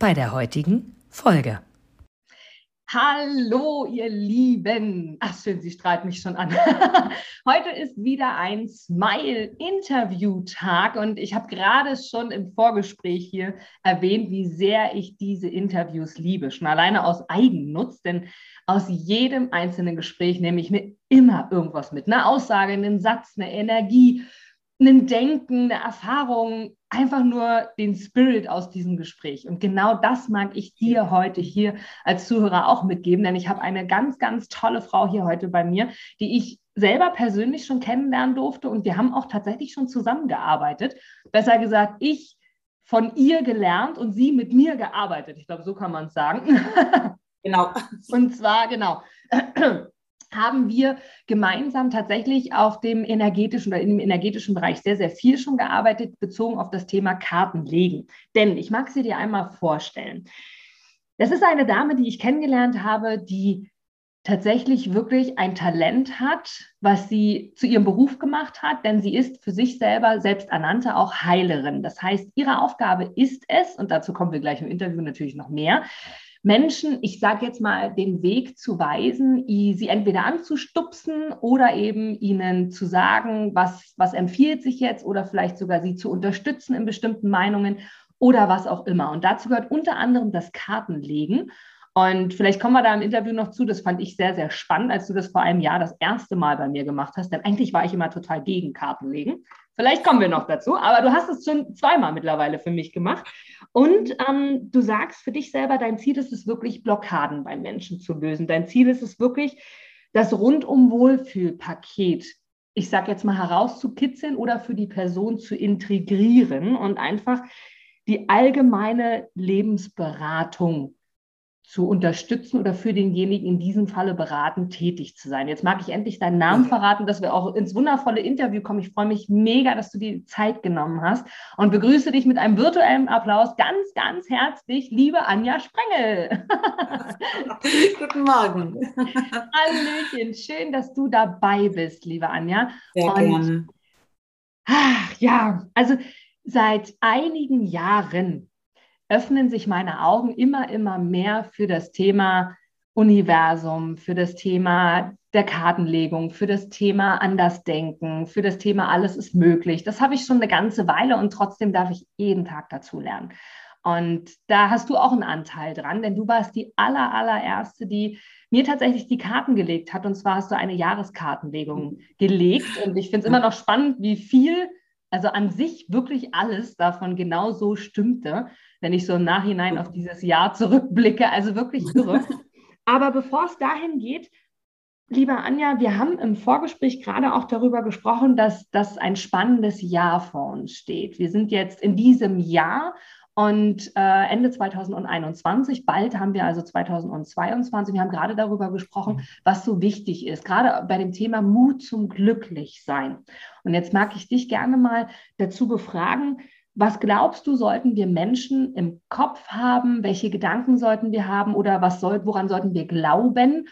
bei der heutigen Folge. Hallo, ihr Lieben. Ach, schön, Sie strahlt mich schon an. Heute ist wieder ein Smile-Interview-Tag und ich habe gerade schon im Vorgespräch hier erwähnt, wie sehr ich diese Interviews liebe. Schon alleine aus Eigennutz, denn aus jedem einzelnen Gespräch nehme ich mir immer irgendwas mit. Eine Aussage, einen Satz, eine Energie, ein Denken, eine Erfahrung, einfach nur den Spirit aus diesem Gespräch. Und genau das mag ich dir heute hier als Zuhörer auch mitgeben, denn ich habe eine ganz, ganz tolle Frau hier heute bei mir, die ich selber persönlich schon kennenlernen durfte und wir haben auch tatsächlich schon zusammengearbeitet. Besser gesagt, ich von ihr gelernt und sie mit mir gearbeitet. Ich glaube, so kann man es sagen. Genau. Und zwar, genau haben wir gemeinsam tatsächlich auf dem energetischen oder im energetischen Bereich sehr, sehr viel schon gearbeitet, bezogen auf das Thema Kartenlegen. Denn ich mag sie dir einmal vorstellen. Das ist eine Dame, die ich kennengelernt habe, die tatsächlich wirklich ein Talent hat, was sie zu ihrem Beruf gemacht hat, denn sie ist für sich selber selbst ernannte auch Heilerin. Das heißt, ihre Aufgabe ist es, und dazu kommen wir gleich im Interview natürlich noch mehr, Menschen, ich sage jetzt mal, den Weg zu weisen, sie entweder anzustupsen oder eben ihnen zu sagen, was, was empfiehlt sich jetzt oder vielleicht sogar sie zu unterstützen in bestimmten Meinungen oder was auch immer. Und dazu gehört unter anderem das Kartenlegen. Und vielleicht kommen wir da im Interview noch zu. Das fand ich sehr, sehr spannend, als du das vor einem Jahr das erste Mal bei mir gemacht hast. Denn eigentlich war ich immer total gegen Kartenlegen. Vielleicht kommen wir noch dazu, aber du hast es schon zweimal mittlerweile für mich gemacht. Und ähm, du sagst für dich selber, dein Ziel ist es wirklich, Blockaden bei Menschen zu lösen. Dein Ziel ist es wirklich, das rundum Wohlfühlpaket, ich sage jetzt mal herauszukitzeln oder für die Person zu integrieren und einfach die allgemeine Lebensberatung zu unterstützen oder für denjenigen in diesem Falle beraten tätig zu sein. Jetzt mag ich endlich deinen Namen verraten, dass wir auch ins wundervolle Interview kommen. Ich freue mich mega, dass du die Zeit genommen hast und begrüße dich mit einem virtuellen Applaus ganz, ganz herzlich, liebe Anja Sprengel. Guten Morgen. Hallöchen, schön, dass du dabei bist, liebe Anja. Sehr und, gerne. Ach, ja, also seit einigen Jahren öffnen sich meine Augen immer, immer mehr für das Thema Universum, für das Thema der Kartenlegung, für das Thema Andersdenken, für das Thema Alles ist möglich. Das habe ich schon eine ganze Weile und trotzdem darf ich jeden Tag dazu lernen. Und da hast du auch einen Anteil dran, denn du warst die aller, allererste, die mir tatsächlich die Karten gelegt hat. Und zwar hast du eine Jahreskartenlegung gelegt. Und ich finde es immer noch spannend, wie viel, also an sich wirklich alles davon genau so stimmte wenn ich so im Nachhinein auf dieses Jahr zurückblicke. Also wirklich irre. Aber bevor es dahin geht, lieber Anja, wir haben im Vorgespräch gerade auch darüber gesprochen, dass das ein spannendes Jahr vor uns steht. Wir sind jetzt in diesem Jahr und äh, Ende 2021, bald haben wir also 2022, wir haben gerade darüber gesprochen, mhm. was so wichtig ist, gerade bei dem Thema Mut zum Glücklichsein. Und jetzt mag ich dich gerne mal dazu befragen, was glaubst du, sollten wir Menschen im Kopf haben? Welche Gedanken sollten wir haben oder was soll, woran sollten wir glauben,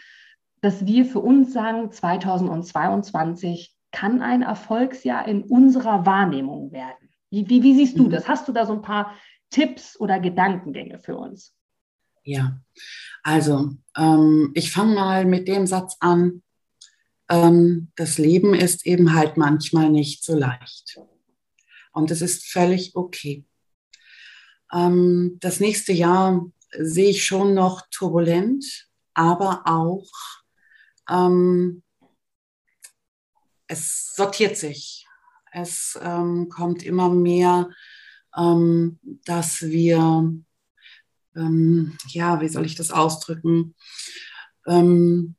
dass wir für uns sagen, 2022 kann ein Erfolgsjahr in unserer Wahrnehmung werden? Wie, wie, wie siehst du mhm. das? Hast du da so ein paar Tipps oder Gedankengänge für uns? Ja, also ähm, ich fange mal mit dem Satz an, ähm, das Leben ist eben halt manchmal nicht so leicht. Und es ist völlig okay. Ähm, das nächste Jahr sehe ich schon noch turbulent, aber auch ähm, es sortiert sich. Es ähm, kommt immer mehr, ähm, dass wir, ähm, ja, wie soll ich das ausdrücken, ähm,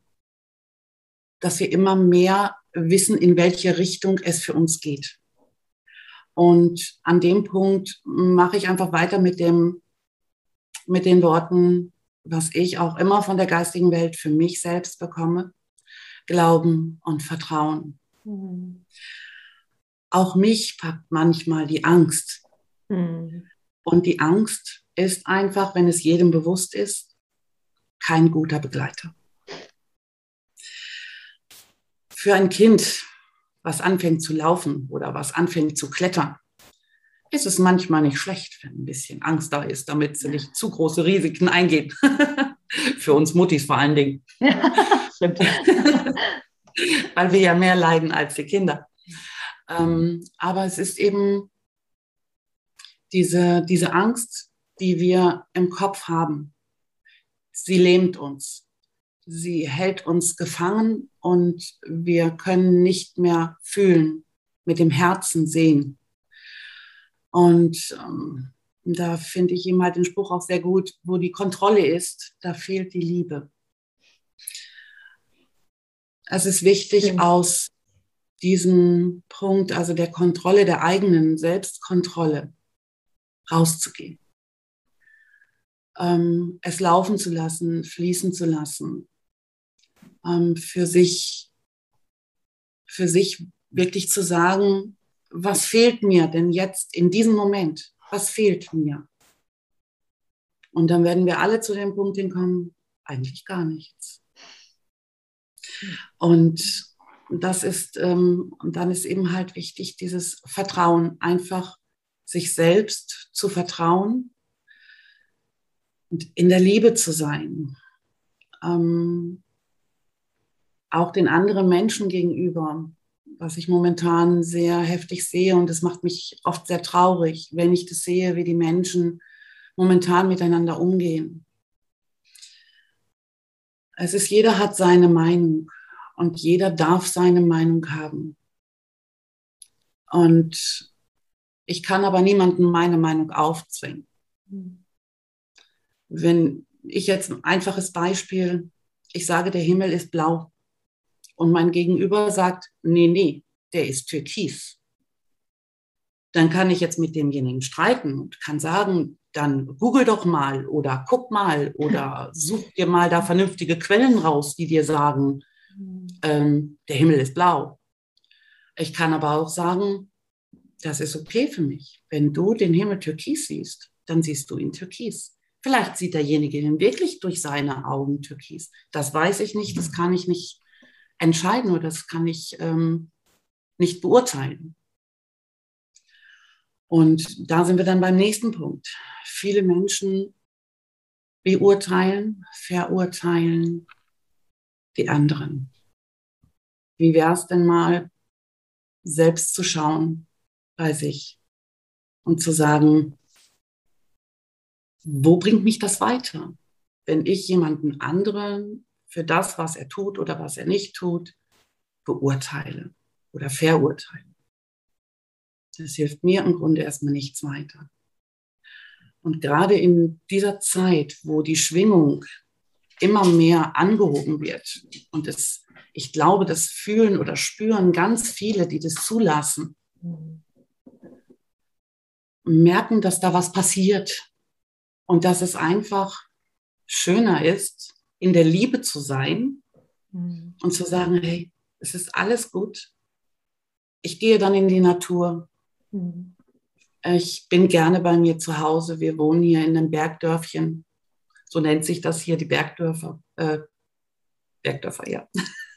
dass wir immer mehr wissen, in welche Richtung es für uns geht. Und an dem Punkt mache ich einfach weiter mit dem, mit den Worten, was ich auch immer von der geistigen Welt für mich selbst bekomme. Glauben und Vertrauen. Mhm. Auch mich packt manchmal die Angst. Mhm. Und die Angst ist einfach, wenn es jedem bewusst ist, kein guter Begleiter. Für ein Kind, was anfängt zu laufen oder was anfängt zu klettern, ist es manchmal nicht schlecht, wenn ein bisschen Angst da ist, damit sie nicht zu große Risiken eingehen. Für uns Muttis vor allen Dingen. stimmt. Weil wir ja mehr leiden als die Kinder. Ähm, aber es ist eben diese, diese Angst, die wir im Kopf haben. Sie lähmt uns. Sie hält uns gefangen und wir können nicht mehr fühlen, mit dem Herzen sehen. Und ähm, da finde ich ihm halt den Spruch auch sehr gut, wo die Kontrolle ist, da fehlt die Liebe. Es ist wichtig, ja. aus diesem Punkt, also der Kontrolle, der eigenen Selbstkontrolle, rauszugehen. Ähm, es laufen zu lassen, fließen zu lassen, ähm, für sich, für sich wirklich zu sagen, was fehlt mir denn jetzt in diesem Moment? Was fehlt mir? Und dann werden wir alle zu dem Punkt hinkommen, eigentlich gar nichts. Und das ist, ähm, und dann ist eben halt wichtig, dieses Vertrauen, einfach sich selbst zu vertrauen und in der Liebe zu sein. Ähm, auch den anderen Menschen gegenüber was ich momentan sehr heftig sehe. Und es macht mich oft sehr traurig, wenn ich das sehe, wie die Menschen momentan miteinander umgehen. Es ist, jeder hat seine Meinung und jeder darf seine Meinung haben. Und ich kann aber niemandem meine Meinung aufzwingen. Wenn ich jetzt ein einfaches Beispiel, ich sage, der Himmel ist blau, und mein Gegenüber sagt, nee, nee, der ist türkis. Dann kann ich jetzt mit demjenigen streiten und kann sagen, dann google doch mal oder guck mal oder such dir mal da vernünftige Quellen raus, die dir sagen, ähm, der Himmel ist blau. Ich kann aber auch sagen, das ist okay für mich. Wenn du den Himmel türkis siehst, dann siehst du ihn türkis. Vielleicht sieht derjenige ihn wirklich durch seine Augen türkis. Das weiß ich nicht, das kann ich nicht entscheiden oder das kann ich ähm, nicht beurteilen. Und da sind wir dann beim nächsten Punkt. Viele Menschen beurteilen, verurteilen die anderen. Wie wäre es denn mal, selbst zu schauen bei sich und zu sagen, wo bringt mich das weiter? Wenn ich jemanden anderen für das, was er tut oder was er nicht tut, beurteile oder verurteile. Das hilft mir im Grunde erstmal nichts weiter. Und gerade in dieser Zeit, wo die Schwingung immer mehr angehoben wird und es, ich glaube, das fühlen oder spüren ganz viele, die das zulassen, merken, dass da was passiert und dass es einfach schöner ist, in der Liebe zu sein mhm. und zu sagen, hey, es ist alles gut. Ich gehe dann in die Natur. Mhm. Ich bin gerne bei mir zu Hause. Wir wohnen hier in einem Bergdörfchen. So nennt sich das hier, die Bergdörfer. Äh, Bergdörfer, ja.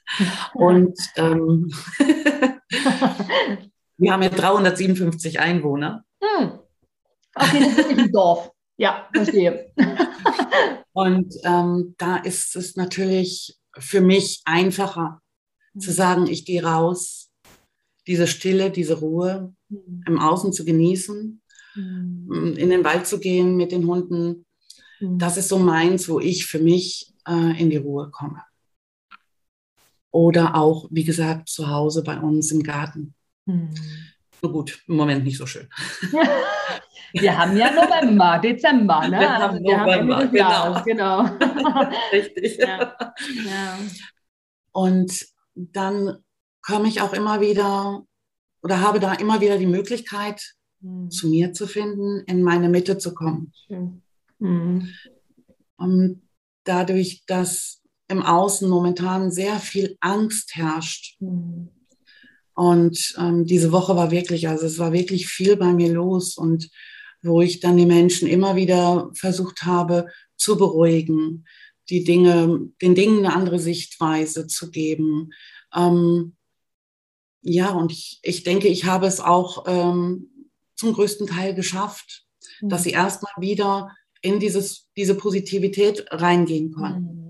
Und ähm, wir haben ja 357 Einwohner. Hm. Okay, das ist ein Dorf. Ja, verstehe. Und ähm, da ist es natürlich für mich einfacher zu mhm. sagen, ich gehe raus, diese Stille, diese Ruhe mhm. im Außen zu genießen, mhm. in den Wald zu gehen mit den Hunden. Mhm. Das ist so meins, wo ich für mich äh, in die Ruhe komme. Oder auch, wie gesagt, zu Hause bei uns im Garten. Mhm. Nur gut, im Moment nicht so schön. Wir haben ja November, Dezember, ne? Wir haben also November, haben genau. genau. Richtig. Ja. ja. Und dann komme ich auch immer wieder oder habe da immer wieder die Möglichkeit, hm. zu mir zu finden, in meine Mitte zu kommen. Hm. Mhm. Um, dadurch, dass im Außen momentan sehr viel Angst herrscht. Mhm. Und ähm, diese Woche war wirklich, also es war wirklich viel bei mir los und wo ich dann die Menschen immer wieder versucht habe zu beruhigen, die Dinge, den Dingen eine andere Sichtweise zu geben. Ähm, ja, und ich, ich denke, ich habe es auch ähm, zum größten Teil geschafft, mhm. dass sie erstmal wieder in dieses, diese Positivität reingehen konnten. Mhm.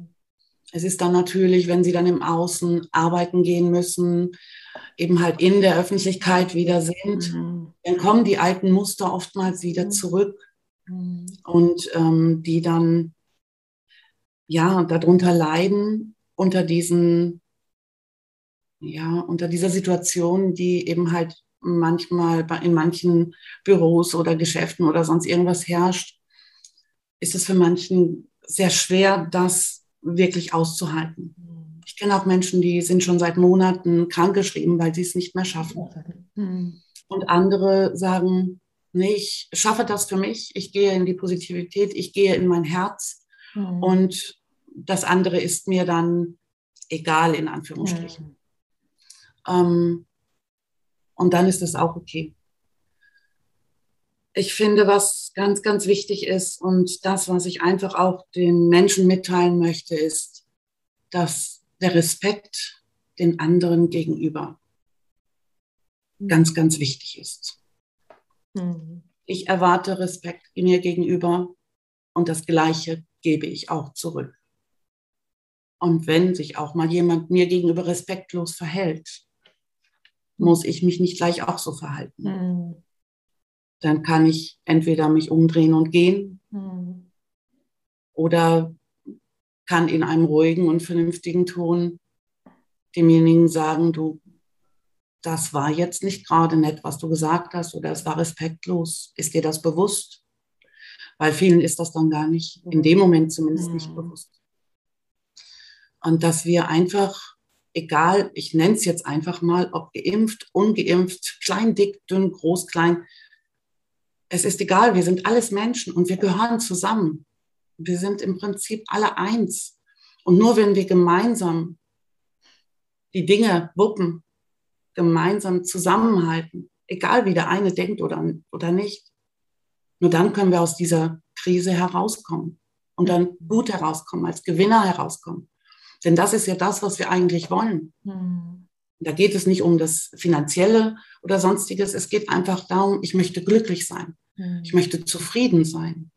Es ist dann natürlich, wenn sie dann im Außen arbeiten gehen müssen, eben halt in der Öffentlichkeit wieder sind, mhm. dann kommen die alten Muster oftmals wieder mhm. zurück mhm. und ähm, die dann ja darunter leiden unter diesen ja unter dieser Situation, die eben halt manchmal in manchen Büros oder Geschäften oder sonst irgendwas herrscht, ist es für manchen sehr schwer, das wirklich auszuhalten. Ich kenne auch Menschen, die sind schon seit Monaten krankgeschrieben, weil sie es nicht mehr schaffen. Mhm. Und andere sagen, nee, ich schaffe das für mich, ich gehe in die Positivität, ich gehe in mein Herz mhm. und das andere ist mir dann egal, in Anführungsstrichen. Mhm. Ähm, und dann ist das auch okay. Ich finde, was ganz, ganz wichtig ist und das, was ich einfach auch den Menschen mitteilen möchte, ist, dass der Respekt den anderen gegenüber ganz, ganz wichtig ist. Mhm. Ich erwarte Respekt mir gegenüber und das Gleiche gebe ich auch zurück. Und wenn sich auch mal jemand mir gegenüber respektlos verhält, muss ich mich nicht gleich auch so verhalten. Mhm. Dann kann ich entweder mich umdrehen und gehen mhm. oder kann in einem ruhigen und vernünftigen Ton demjenigen sagen, du, das war jetzt nicht gerade nett, was du gesagt hast, oder es war respektlos. Ist dir das bewusst? Weil vielen ist das dann gar nicht, in dem Moment zumindest nicht mhm. bewusst. Und dass wir einfach, egal, ich nenne es jetzt einfach mal, ob geimpft, ungeimpft, klein, dick, dünn, groß, klein, es ist egal, wir sind alles Menschen und wir gehören zusammen. Wir sind im Prinzip alle eins. Und nur wenn wir gemeinsam die Dinge wuppen, gemeinsam zusammenhalten, egal wie der eine denkt oder, oder nicht, nur dann können wir aus dieser Krise herauskommen und dann gut herauskommen, als Gewinner herauskommen. Denn das ist ja das, was wir eigentlich wollen. Mhm. Da geht es nicht um das Finanzielle oder sonstiges. Es geht einfach darum, ich möchte glücklich sein. Mhm. Ich möchte zufrieden sein.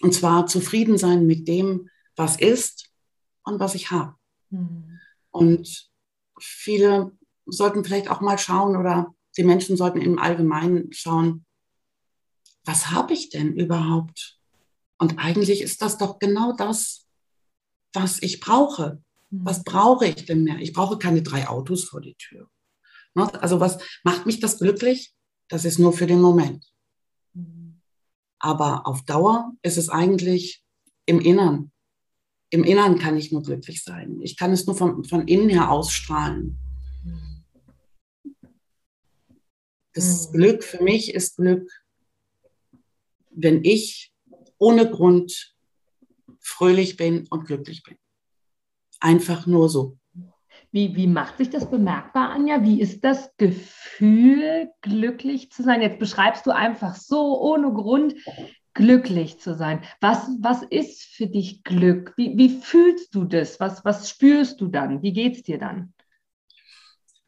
Und zwar zufrieden sein mit dem, was ist und was ich habe. Mhm. Und viele sollten vielleicht auch mal schauen oder die Menschen sollten im Allgemeinen schauen, was habe ich denn überhaupt? Und eigentlich ist das doch genau das, was ich brauche. Mhm. Was brauche ich denn mehr? Ich brauche keine drei Autos vor die Tür. Ne? Also was macht mich das glücklich? Das ist nur für den Moment. Aber auf Dauer ist es eigentlich im Innern. Im Innern kann ich nur glücklich sein. Ich kann es nur von, von innen her ausstrahlen. Das mhm. Glück für mich ist Glück, wenn ich ohne Grund fröhlich bin und glücklich bin. Einfach nur so. Wie, wie macht sich das bemerkbar, Anja? Wie ist das Gefühl, glücklich zu sein? Jetzt beschreibst du einfach so ohne Grund glücklich zu sein. Was, was ist für dich Glück? Wie, wie fühlst du das? Was, was spürst du dann? Wie geht es dir dann?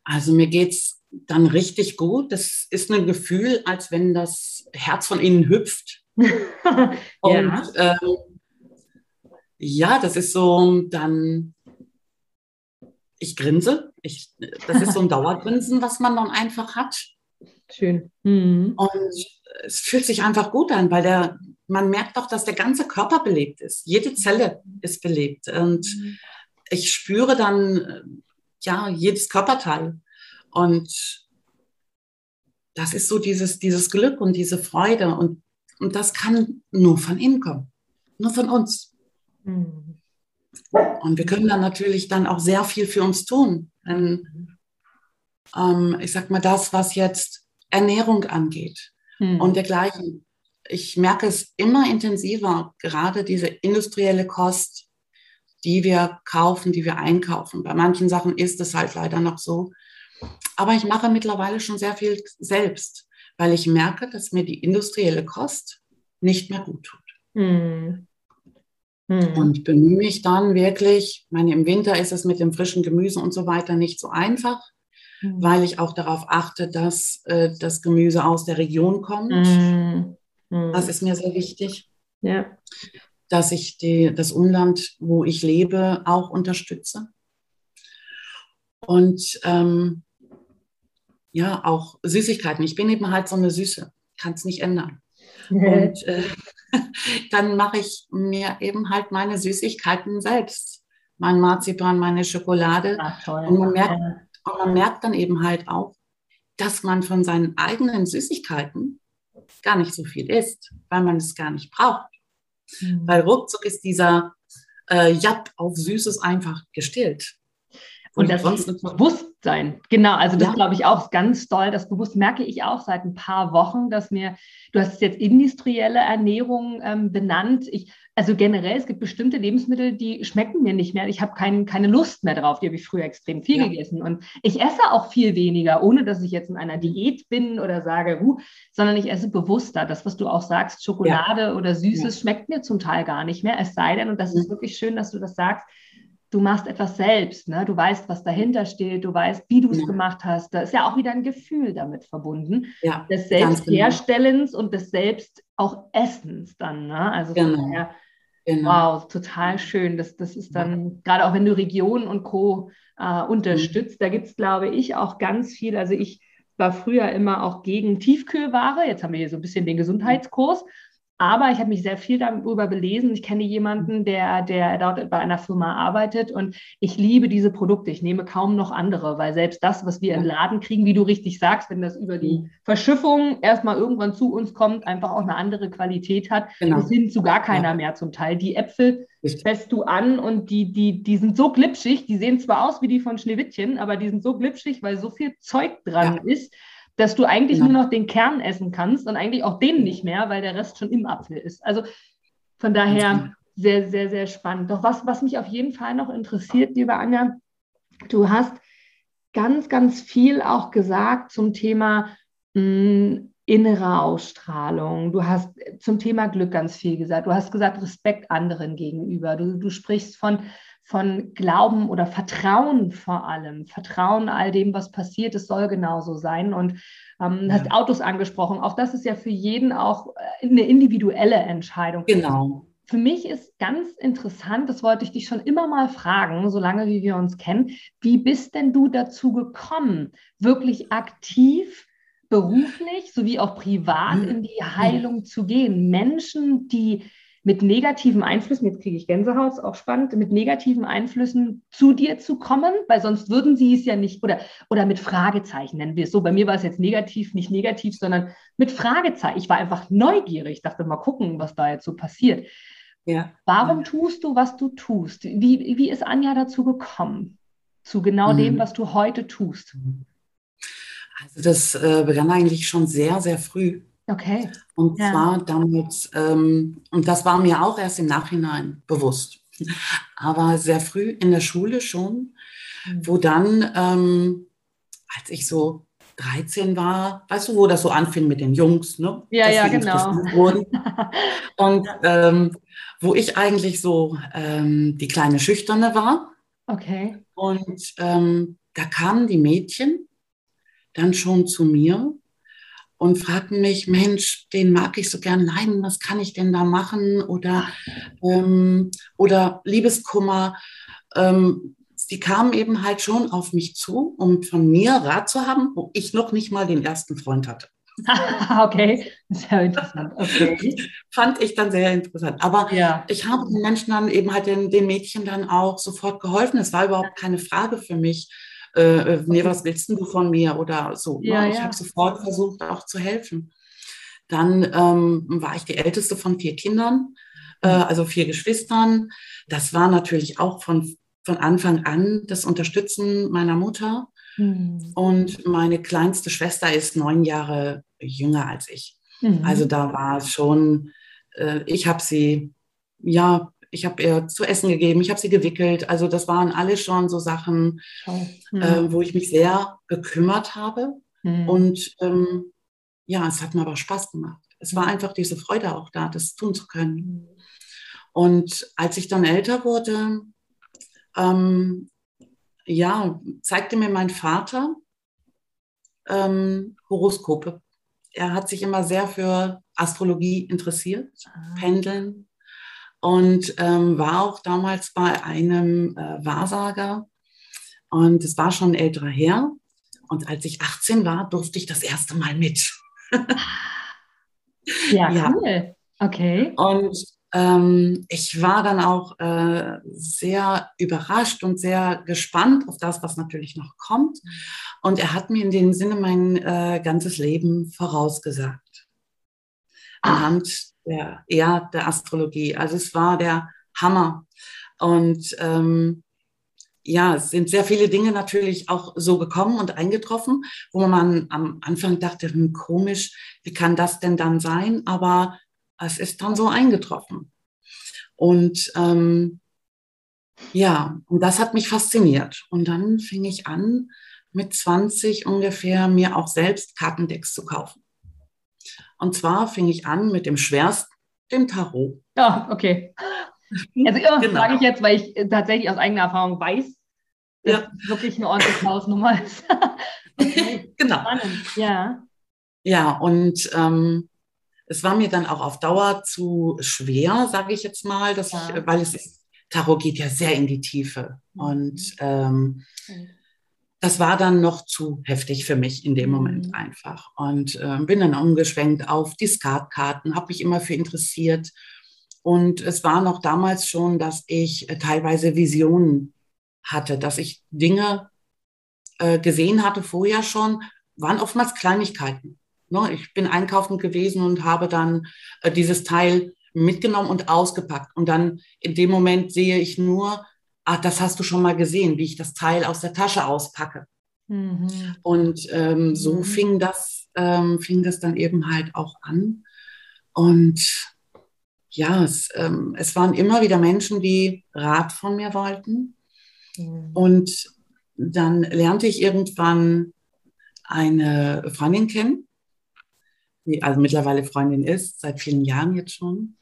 Also mir geht es dann richtig gut. Das ist ein Gefühl, als wenn das Herz von innen hüpft. Und ja. Ähm, ja, das ist so dann ich grinse. Ich, das ist so ein Dauergrinsen, was man dann einfach hat. Schön. Mhm. Und es fühlt sich einfach gut an, weil der, man merkt auch, dass der ganze Körper belebt ist. Jede Zelle ist belebt. Und mhm. ich spüre dann, ja, jedes Körperteil. Und das ist so dieses, dieses Glück und diese Freude. Und, und das kann nur von innen kommen. Nur von uns. Mhm. Und wir können dann natürlich dann auch sehr viel für uns tun. Denn, ähm, ich sag mal, das, was jetzt Ernährung angeht mhm. und dergleichen. ich merke es immer intensiver, gerade diese industrielle Kost, die wir kaufen, die wir einkaufen. Bei manchen Sachen ist es halt leider noch so. Aber ich mache mittlerweile schon sehr viel selbst, weil ich merke, dass mir die industrielle Kost nicht mehr gut tut. Hm. Hm. Und bemühe mich dann wirklich, meine, im Winter ist es mit dem frischen Gemüse und so weiter nicht so einfach, hm. weil ich auch darauf achte, dass äh, das Gemüse aus der Region kommt. Hm. hm. Das ist mir sehr wichtig. Ja. Dass ich die, das Umland, wo ich lebe, auch unterstütze. Und ähm, ja, auch Süßigkeiten. Ich bin eben halt so eine Süße, kann es nicht ändern. Und äh, dann mache ich mir eben halt meine Süßigkeiten selbst. Mein Marzipan, meine Schokolade. Ach, und, man merkt, und man merkt dann eben halt auch, dass man von seinen eigenen Süßigkeiten gar nicht so viel isst, weil man es gar nicht braucht. Mhm. Weil ruckzuck ist dieser äh, Japp auf Süßes einfach gestillt. Und, und das Bewusstsein, genau, also das ja. glaube ich auch ganz doll. Das Bewusstsein merke ich auch seit ein paar Wochen, dass mir, du hast jetzt industrielle Ernährung ähm, benannt. Ich, also generell, es gibt bestimmte Lebensmittel, die schmecken mir nicht mehr. Ich habe kein, keine Lust mehr drauf. Die habe ich früher extrem viel ja. gegessen. Und ich esse auch viel weniger, ohne dass ich jetzt in einer Diät bin oder sage, huh, sondern ich esse bewusster. Das, was du auch sagst, Schokolade ja. oder Süßes, schmeckt mir zum Teil gar nicht mehr. Es sei denn, und das ist wirklich schön, dass du das sagst, du machst etwas selbst, ne? du weißt, was dahinter steht, du weißt, wie du es ja. gemacht hast. Da ist ja auch wieder ein Gefühl damit verbunden, ja, des Selbstherstellens genau. und des Selbst auch Essens dann. Ne? Also genau. daher, genau. wow, total schön. Das, das ist dann, ja. gerade auch wenn du Regionen und Co. Äh, unterstützt, mhm. da gibt es, glaube ich, auch ganz viel. Also ich war früher immer auch gegen Tiefkühlware. Jetzt haben wir hier so ein bisschen den Gesundheitskurs. Aber ich habe mich sehr viel darüber belesen. Ich kenne jemanden, der, der dort bei einer Firma arbeitet und ich liebe diese Produkte. Ich nehme kaum noch andere, weil selbst das, was wir im Laden kriegen, wie du richtig sagst, wenn das über die mhm. Verschiffung erstmal irgendwann zu uns kommt, einfach auch eine andere Qualität hat, genau. bis hin zu gar keiner mehr zum Teil. Die Äpfel fässt du an und die, die, die sind so glitschig, die sehen zwar aus wie die von Schneewittchen, aber die sind so glitschig, weil so viel Zeug dran ja. ist dass du eigentlich ja. nur noch den Kern essen kannst und eigentlich auch den nicht mehr, weil der Rest schon im Apfel ist. Also von daher sehr, sehr, sehr spannend. Doch was, was mich auf jeden Fall noch interessiert, liebe Anja, du hast ganz, ganz viel auch gesagt zum Thema mh, hm, innere Ausstrahlung. Du hast zum Thema Glück ganz viel gesagt. Du hast gesagt, Respekt anderen gegenüber. Du, du sprichst von von Glauben oder Vertrauen vor allem. Vertrauen all dem, was passiert, es soll genauso sein. Und ähm, ja. hast Autos angesprochen. Auch das ist ja für jeden auch äh, eine individuelle Entscheidung. Genau. Für mich ist ganz interessant, das wollte ich dich schon immer mal fragen, solange wie wir uns kennen, wie bist denn du dazu gekommen, wirklich aktiv beruflich sowie auch privat hm. in die Heilung zu gehen? Menschen, die mit negativen Einflüssen, jetzt kriege ich Gänsehaut, ist auch spannend, mit negativen Einflüssen zu dir zu kommen, weil sonst würden sie es ja nicht, oder, oder mit Fragezeichen nennen wir es so. Bei mir war es jetzt negativ, nicht negativ, sondern mit Fragezeichen. Ich war einfach neugierig, dachte mal gucken, was da jetzt so passiert. Ja. Warum ja. tust du, was du tust? Wie, wie ist Anja dazu gekommen? Zu genau mhm. dem, was du heute tust? Also das äh, begann eigentlich schon sehr, sehr früh. Okay. Und ja. zwar damals, ähm, und das war mir auch erst im Nachhinein bewusst, aber sehr früh in der Schule schon, mhm. wo dann, ähm, als ich so 13 war, weißt du, wo das so anfing mit den Jungs, ne? Ja, Dass ja, genau. Und ähm, wo ich eigentlich so ähm, die kleine Schüchterne war. Okay. Und ähm, da kamen die Mädchen dann schon zu mir und fragten mich, Mensch, den mag ich so gern leiden, was kann ich denn da machen? Oder, ähm, oder Liebeskummer. Ähm, sie kamen eben halt schon auf mich zu, um von mir Rat zu haben, wo ich noch nicht mal den ersten Freund hatte. okay, sehr interessant. Okay. Fand ich dann sehr interessant. Aber ja. ich habe den Menschen dann eben halt den, den Mädchen dann auch sofort geholfen. Es war überhaupt keine Frage für mich äh, nee, äh, was willst du von mir oder so. Ne? Ja, Ich ja. habe sofort versucht, auch zu helfen. Dann ähm, war ich die älteste von vier Kindern, äh, mhm. also vier Geschwistern. Das war natürlich auch von, von Anfang an das Unterstützen meiner Mutter. Mhm. Und meine kleinste Schwester ist neun Jahre jünger als ich. Mhm. Also da war es schon, äh, ich habe sie, ja, ich habe ihr zu essen gegeben, ich habe sie gewickelt. Also das waren alles schon so Sachen, mhm. äh, wo ich mich sehr gekümmert habe. Mhm. Und ähm, ja, es hat mir aber Spaß gemacht. Es war einfach diese Freude auch da, das tun zu können. Mhm. Und als ich dann älter wurde, ähm, ja, zeigte mir mein Vater ähm, Horoskope. Er hat sich immer sehr für Astrologie interessiert, ah. Pendeln und ähm, war auch damals bei einem äh, Wahrsager. Und es war schon ein älterer Herr. Und als ich 18 war, durfte ich das erste Mal mit. ja, ja, cool. Okay. Und ähm, ich war dann auch äh, sehr überrascht und sehr gespannt auf das, was natürlich noch kommt. Und er hat mir in dem Sinne mein äh, ganzes Leben vorausgesagt. Anhand der, ja, der Astrologie. Also es war der Hammer. Und ähm, ja, es sind sehr viele Dinge natürlich auch so gekommen und eingetroffen, wo man am Anfang dachte, hm, komisch, wie kann das denn dann sein? Aber es ist dann so eingetroffen. Und ähm, ja, und das hat mich fasziniert. Und dann fing ich an, mit 20 ungefähr mir auch selbst Kartendecks zu kaufen. Und zwar fing ich an mit dem schwersten, dem Tarot. Ja, okay. Also ja, genau. sage ich jetzt, weil ich tatsächlich aus eigener Erfahrung weiß, dass ja. wirklich eine ordentliche Hausnummer ist. okay. Genau. Spannend. Ja. Ja, und ähm, es war mir dann auch auf Dauer zu schwer, sage ich jetzt mal, dass ja. ich, weil es ist, Tarot geht ja sehr in die Tiefe. Mhm. Und ähm, das war dann noch zu heftig für mich in dem mhm. Moment einfach. Und äh, bin dann umgeschwenkt auf Discardkarten, habe mich immer für interessiert. Und es war noch damals schon, dass ich äh, teilweise Visionen hatte, dass ich Dinge äh, gesehen hatte vorher schon, waren oftmals Kleinigkeiten. Ne? Ich bin einkaufen gewesen und habe dann äh, dieses Teil mitgenommen und ausgepackt. Und dann in dem Moment sehe ich nur, ah, das hast du schon mal gesehen, wie ich das Teil aus der Tasche auspacke. Mhm. Und ähm, so mhm. fing das, ähm, fing das dann eben halt auch an. Und ja, es, ähm, es waren immer wieder Menschen, die Rat von mir wollten. Mhm. Und dann lernte ich irgendwann eine Freundin kennen, die also mittlerweile Freundin ist, seit vielen Jahren jetzt schon,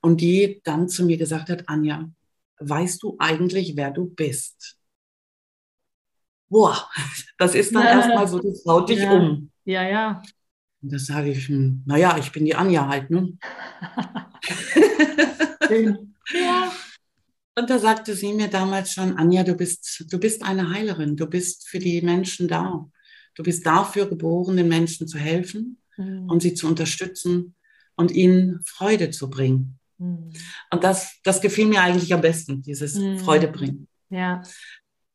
und die dann zu mir gesagt hat, Anja, weißt du eigentlich, wer du bist? Boah, das ist dann ja. erstmal so, das haut dich ja. um. Ja, ja. Und da sage ich, hm, naja, ich bin die Anja halt, ne? ja. Und da sagte sie mir damals schon, Anja, du bist, du bist eine Heilerin, du bist für die Menschen da. Du bist dafür geboren, den Menschen zu helfen mhm. und sie zu unterstützen und ihnen Freude zu bringen. Mhm. Und das, das gefiel mir eigentlich am besten, dieses mhm. Freude bringen. Ja.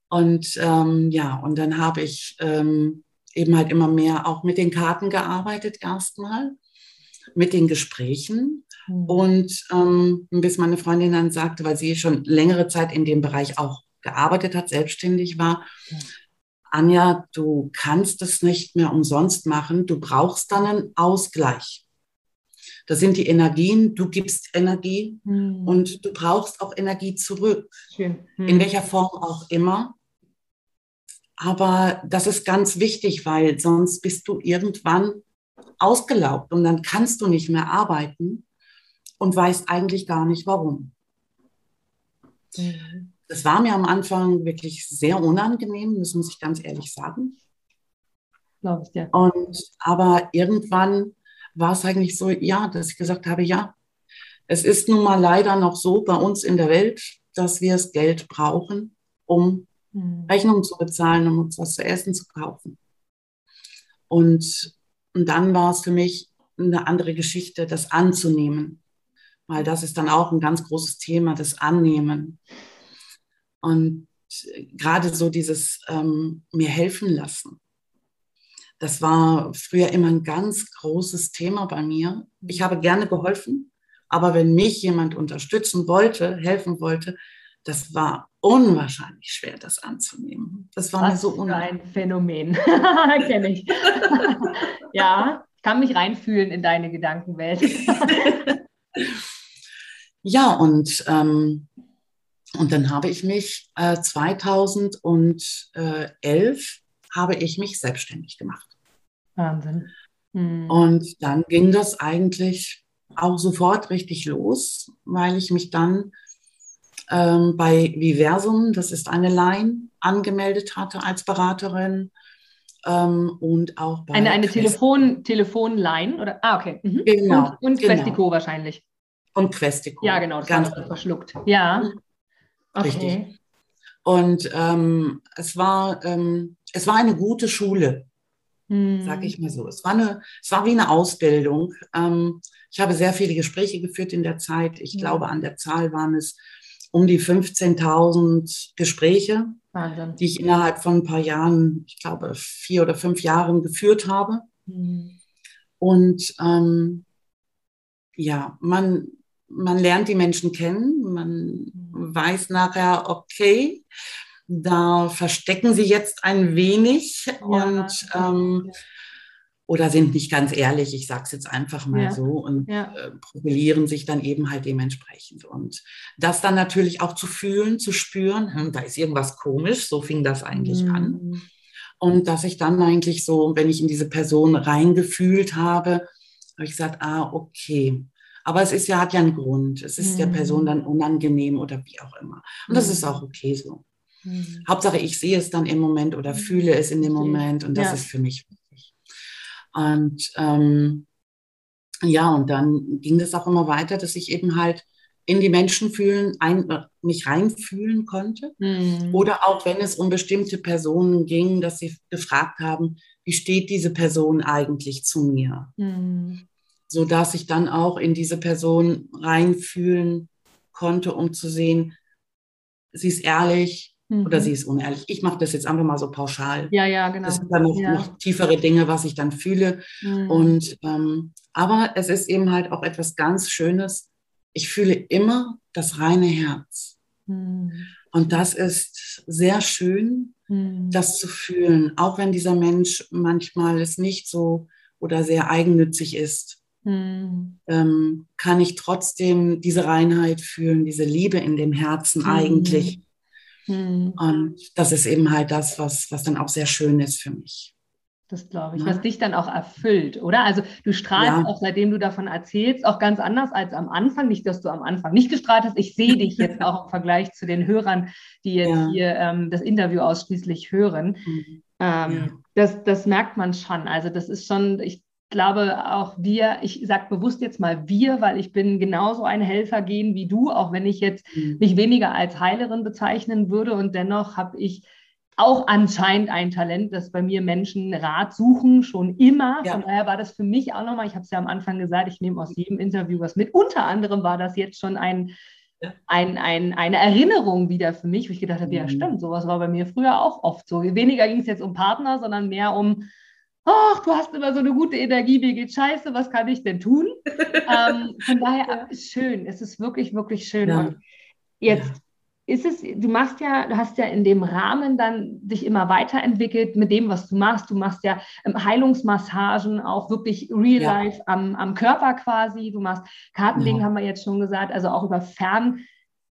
Und ähm, ja, und dann habe ich ähm, eben halt immer mehr auch mit den Karten gearbeitet erstmal, mit den Gesprächen. Mhm. Und ähm, bis meine Freundin dann sagte, weil sie schon längere Zeit in dem Bereich auch gearbeitet hat, selbstständig war, Anja, du kannst es nicht mehr umsonst machen, du brauchst dann einen Ausgleich. Das sind die Energien, du gibst Energie hm. und du brauchst auch Energie zurück. Hm. In welcher Form auch immer. Aber das ist ganz wichtig, weil sonst bist du irgendwann ausgelaugt und dann kannst du nicht mehr arbeiten und weißt eigentlich gar nicht warum. Mhm. Das war mir am Anfang wirklich sehr unangenehm, das muss ich ganz ehrlich sagen. Glaube ich dir. Und, aber irgendwann war es eigentlich so, ja, dass ich gesagt habe, ja, es ist nun mal leider noch so bei uns in der Welt, dass wir das Geld brauchen, um mhm. Rechnungen zu bezahlen, um uns was zu essen zu kaufen. Und, und dann war es für mich eine andere Geschichte, das anzunehmen. Weil das ist dann auch ein ganz großes Thema, das Annehmen. Und gerade so dieses ähm, mir helfen lassen. Das war früher immer ein ganz großes Thema bei mir. Ich habe gerne geholfen, aber wenn mich jemand unterstützen wollte, helfen wollte, das war unwahrscheinlich schwer, das anzunehmen. Das war Was mir so unwahrscheinlich. ein Phänomen, kenne ich. ja, kann mich reinfühlen in deine Gedankenwelt. ja, und, ähm, und dann habe ich mich äh, 2011 habe ich mich selbstständig gemacht. Wahnsinn. Hm. Und dann ging das eigentlich auch sofort richtig los, weil ich mich dann ähm, bei Viversum, das ist eine Line, angemeldet hatte als Beraterin. Ähm, und auch bei eine, eine Telefon, Telefonline oder ah okay mhm. genau und, und genau. Questico wahrscheinlich und Questico ja genau das ganz genau. verschluckt ja okay. richtig und ähm, es war ähm, es war eine gute Schule hm. sag ich mal so es war eine es war wie eine Ausbildung ähm, ich habe sehr viele Gespräche geführt in der Zeit ich ja. glaube an der Zahl waren es um die 15.000 Gespräche, Wahnsinn. die ich innerhalb von ein paar Jahren, ich glaube vier oder fünf Jahren geführt habe. Mhm. Und ähm, ja, man, man lernt die Menschen kennen, man mhm. weiß nachher, okay, da verstecken sie jetzt ein wenig ja. und ähm, oder sind nicht ganz ehrlich, ich sage es jetzt einfach mal ja. so, und ja. äh, profilieren sich dann eben halt dementsprechend. Und das dann natürlich auch zu fühlen, zu spüren, hm, da ist irgendwas komisch, so fing das eigentlich mhm. an. Und dass ich dann eigentlich so, wenn ich in diese Person reingefühlt habe, habe ich gesagt, ah, okay. Aber es ist ja, hat ja einen Grund. Es ist mhm. der Person dann unangenehm oder wie auch immer. Und das ist auch mhm. okay so. Mhm. Hauptsache, ich sehe es dann im Moment oder mhm. fühle es in dem Moment und das ja. ist für mich und ähm, ja, und dann ging das auch immer weiter, dass ich eben halt in die Menschen fühlen, ein, mich reinfühlen konnte. Mhm. Oder auch wenn es um bestimmte Personen ging, dass sie gefragt haben, wie steht diese Person eigentlich zu mir? Mhm. So dass ich dann auch in diese Person reinfühlen konnte, um zu sehen, sie ist ehrlich, Mhm. Oder sie ist unehrlich. Ich mache das jetzt einfach mal so pauschal. Ja, ja, genau. Das sind dann noch, ja. noch tiefere Dinge, was ich dann fühle. Mhm. Und ähm, aber es ist eben halt auch etwas ganz Schönes. Ich fühle immer das reine Herz. Mhm. Und das ist sehr schön, mhm. das zu fühlen, auch wenn dieser Mensch manchmal es nicht so oder sehr eigennützig ist. Mhm. Ähm, kann ich trotzdem diese Reinheit fühlen, diese Liebe in dem Herzen mhm. eigentlich Mhm. Und das ist eben halt das, was, was dann auch sehr schön ist für mich. Das glaube ich, ja. was dich dann auch erfüllt, oder? Also du strahlst ja. auch, seitdem du davon erzählst, auch ganz anders als am Anfang. Nicht, dass du am Anfang nicht gestrahlt hast. Ich sehe dich jetzt auch im Vergleich zu den Hörern, die jetzt ja. hier ähm, das Interview ausschließlich hören. Mhm. Ähm, das, das merkt man schon. Also das ist schon, ich glaube auch wir, ich sage bewusst jetzt mal wir, weil ich bin genauso ein Helfer gehen wie du, auch wenn ich jetzt mhm. mich weniger als Heilerin bezeichnen würde und dennoch habe ich auch anscheinend ein Talent, dass bei mir Menschen Rat suchen, schon immer. Ja. Von daher war das für mich auch nochmal, ich habe es ja am Anfang gesagt, ich nehme aus jedem Interview was mit. Unter anderem war das jetzt schon ein, ein, ein, eine Erinnerung wieder für mich, wo ich gedacht habe, mhm. ja stimmt, sowas war bei mir früher auch oft so. Weniger ging es jetzt um Partner, sondern mehr um, ach, du hast immer so eine gute Energie, mir geht scheiße, was kann ich denn tun? ähm, von daher ja. ist schön, es ist wirklich, wirklich schön. Ja. Und jetzt ja. ist es, du machst ja, du hast ja in dem Rahmen dann dich immer weiterentwickelt mit dem, was du machst. Du machst ja ähm, Heilungsmassagen, auch wirklich real life am, am Körper quasi. Du machst Kartenlegen, haben wir jetzt schon gesagt, also auch über Fern.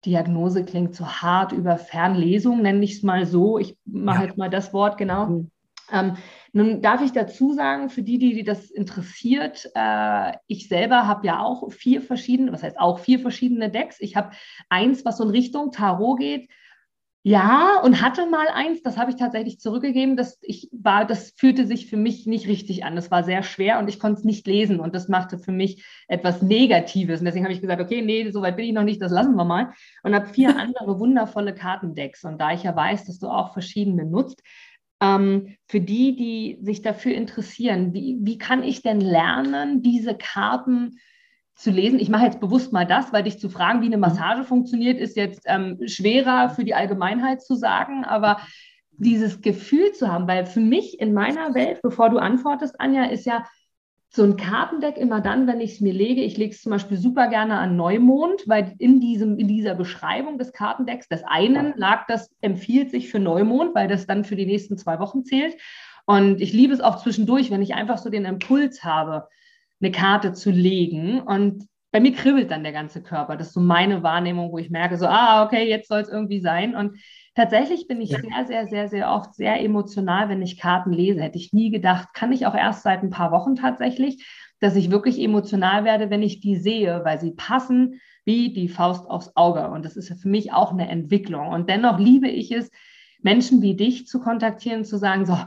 Diagnose klingt zu hart über Fernlesung, nenne ich es mal so. Ich mache jetzt mal das Wort, genau. Mhm. Ähm, nun darf ich dazu sagen, für die, die, die das interessiert, äh, ich selber habe ja auch vier verschiedene, was heißt auch vier verschiedene Decks. Ich habe eins, was so in Richtung Tarot geht. Ja, und hatte mal eins, das habe ich tatsächlich zurückgegeben. Das, ich war, das fühlte sich für mich nicht richtig an. Das war sehr schwer und ich konnte es nicht lesen und das machte für mich etwas Negatives. Und deswegen habe ich gesagt, okay, nee, so weit bin ich noch nicht, das lassen wir mal. Und habe vier andere wundervolle Kartendecks. Und da ich ja weiß, dass du auch verschiedene nutzt, ähm, für die, die sich dafür interessieren, wie, wie kann ich denn lernen, diese Karten zu lesen? Ich mache jetzt bewusst mal das, weil dich zu fragen, wie eine mhm. Massage funktioniert, ist jetzt ähm, schwerer für die Allgemeinheit zu sagen, aber dieses Gefühl zu haben, weil für mich in meiner Welt, bevor du antwortest, Anja, ist ja so ein Kartendeck immer dann, wenn ich es mir lege. Ich lege es zum Beispiel super gerne an Neumond, weil in, diesem, in dieser Beschreibung des Kartendecks des einen lag, das empfiehlt sich für Neumond, weil das dann für die nächsten zwei Wochen zählt. Und ich liebe es auch zwischendurch, wenn ich einfach so den Impuls habe, eine Karte zu legen. Und bei mir kribbelt dann der ganze Körper. Das ist so meine Wahrnehmung, wo ich merke, so, ah, okay, jetzt soll es irgendwie sein. Und tatsächlich bin ich ja. sehr, sehr, sehr, sehr oft sehr emotional, wenn ich Karten lese. Hätte ich nie gedacht, kann ich auch erst seit ein paar Wochen tatsächlich, dass ich wirklich emotional werde, wenn ich die sehe, weil sie passen wie die Faust aufs Auge. Und das ist für mich auch eine Entwicklung. Und dennoch liebe ich es, Menschen wie dich zu kontaktieren, zu sagen, so,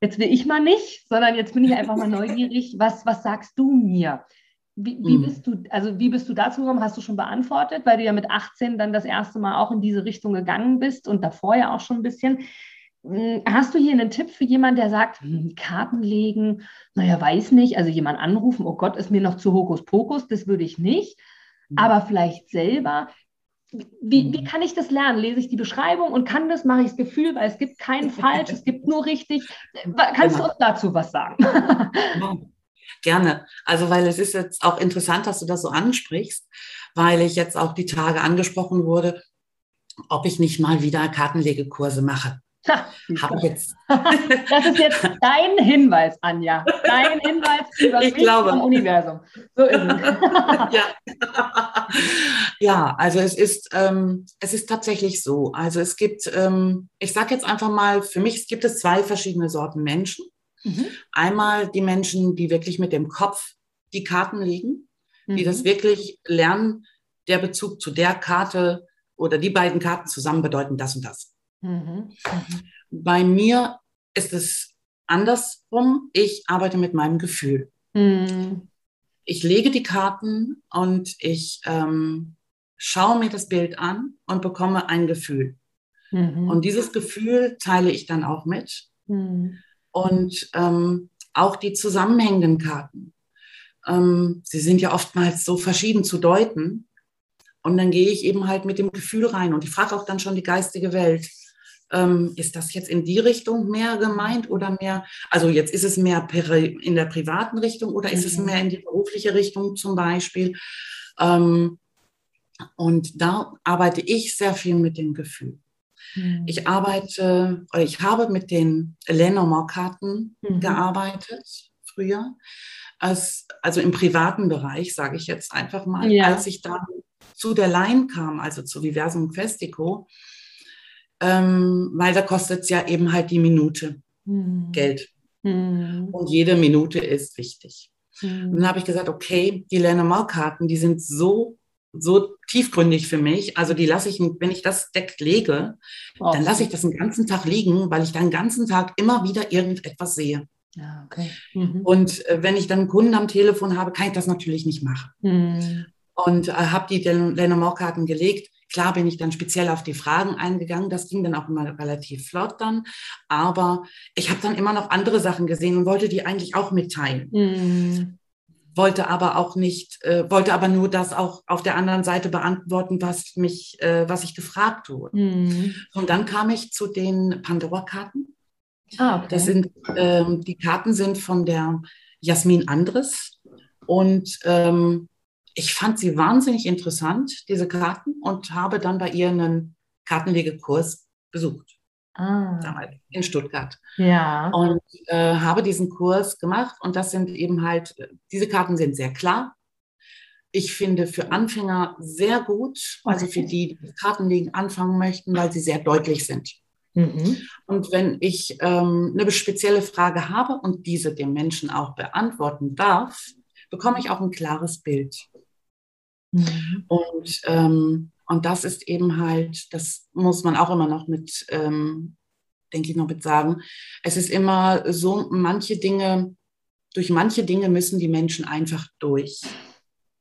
jetzt will ich mal nicht, sondern jetzt bin ich einfach mal neugierig, was, was sagst du mir? Wie, wie mhm. bist du, also wie bist du dazu gekommen? Hast du schon beantwortet, weil du ja mit 18 dann das erste Mal auch in diese Richtung gegangen bist und davor ja auch schon ein bisschen. Hm, hast du hier einen Tipp für jemanden, der sagt, hm, Karten legen, naja, weiß nicht, also jemand anrufen, oh Gott, ist mir noch zu Hokuspokus, das würde ich nicht, mhm. aber vielleicht selber. Wie, wie mhm. kann ich das lernen? Lese ich die Beschreibung und kann das, mache ich das Gefühl, weil es gibt kein falsch, es gibt nur richtig. Kannst du genau. uns dazu was sagen? Gerne. Also, weil es ist jetzt auch interessant, dass du das so ansprichst, weil ich jetzt auch die Tage angesprochen wurde, ob ich nicht mal wieder Kartenlegekurse mache. Jetzt. Das ist jetzt dein Hinweis, Anja. Dein Hinweis über ich glaube. vom Universum. So ist es. ja. ja, also es ist, ähm, es ist tatsächlich so. Also es gibt, ähm, ich sage jetzt einfach mal, für mich gibt es zwei verschiedene Sorten Menschen. Mhm. Einmal die Menschen, die wirklich mit dem Kopf die Karten legen, mhm. die das wirklich lernen, der Bezug zu der Karte oder die beiden Karten zusammen bedeuten das und das. Mhm. Mhm. Bei mir ist es andersrum. Ich arbeite mit meinem Gefühl. Mhm. Ich lege die Karten und ich ähm, schaue mir das Bild an und bekomme ein Gefühl. Mhm. Und dieses Gefühl teile ich dann auch mit. Und ähm, auch die zusammenhängenden Karten. Ähm, sie sind ja oftmals so verschieden zu deuten. Und dann gehe ich eben halt mit dem Gefühl rein und ich frage auch dann schon die geistige Welt ähm, ist das jetzt in die Richtung mehr gemeint oder mehr, also jetzt ist es mehr in der privaten Richtung oder ist mhm. es mehr in die berufliche Richtung zum Beispiel? Ähm, und da arbeite ich sehr viel mit dem Gefühl. Mhm. Ich arbeite, oder ich habe mit den Lenormand-Karten mhm. gearbeitet früher. Als, also im privaten Bereich, sage ich jetzt einfach mal, ja. als ich dann zu der Line kam, also zu Viversum Questico, ähm, weil da kostet es ja eben halt die Minute mhm. Geld. Mhm. Und jede Minute ist wichtig. Mhm. Und dann habe ich gesagt, okay, die Lenormand-Karten, die sind so, so tiefgründig für mich. Also die lasse ich, wenn ich das Deck lege, oh. dann lasse ich das den ganzen Tag liegen, weil ich dann den ganzen Tag immer wieder irgendetwas sehe. Ja, okay. Mhm. Und äh, wenn ich dann einen Kunden am Telefon habe, kann ich das natürlich nicht machen. Mhm. Und äh, habe die Lenormand-Karten gelegt Klar bin ich dann speziell auf die Fragen eingegangen. Das ging dann auch immer relativ flott dann. Aber ich habe dann immer noch andere Sachen gesehen und wollte die eigentlich auch mitteilen. Mhm. Wollte aber auch nicht, äh, wollte aber nur das auch auf der anderen Seite beantworten, was mich, äh, was ich gefragt wurde. Mhm. Und dann kam ich zu den Pandora-Karten. Ah, okay. Das sind, ähm, die Karten sind von der Jasmin Andres und ähm, ich fand sie wahnsinnig interessant, diese Karten, und habe dann bei ihr einen Kartenlegekurs besucht. Ah. In Stuttgart. Ja. Und äh, habe diesen Kurs gemacht und das sind eben halt, diese Karten sind sehr klar. Ich finde für Anfänger sehr gut, also für die, die Kartenlegen anfangen möchten, weil sie sehr deutlich sind. Mhm. Und wenn ich ähm, eine spezielle Frage habe und diese dem Menschen auch beantworten darf, bekomme ich auch ein klares Bild. Mhm. Und, ähm, und das ist eben halt, das muss man auch immer noch mit, ähm, denke ich noch mit sagen. Es ist immer so, manche Dinge, durch manche Dinge müssen die Menschen einfach durch.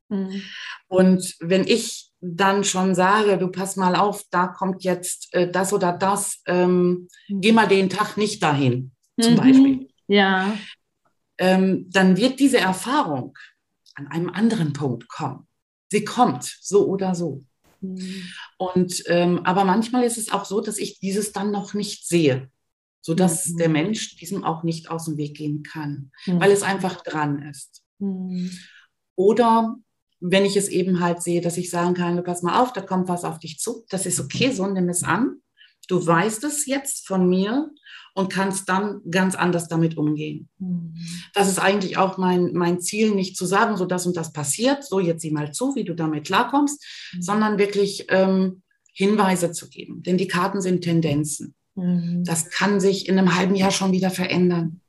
Mhm. Und wenn ich dann schon sage, du pass mal auf, da kommt jetzt äh, das oder das, ähm, geh mal den Tag nicht dahin, zum mhm. Beispiel. Ja. Ähm, dann wird diese Erfahrung an einem anderen Punkt kommen sie kommt, so oder so. Mhm. Und ähm, aber manchmal ist es auch so, dass ich dieses dann noch nicht sehe, sodass mhm. der Mensch diesem auch nicht aus dem Weg gehen kann, mhm. weil es einfach dran ist. Mhm. Oder wenn ich es eben halt sehe, dass ich sagen kann, du pass mal auf, da kommt was auf dich zu, das ist okay, so nimm es an. Du weißt es jetzt von mir und kannst dann ganz anders damit umgehen. Mhm. Das ist eigentlich auch mein, mein Ziel, nicht zu sagen, so das und das passiert, so jetzt sieh mal zu, wie du damit klarkommst, mhm. sondern wirklich ähm, Hinweise zu geben. Denn die Karten sind Tendenzen. Mhm. Das kann sich in einem halben Jahr schon wieder verändern.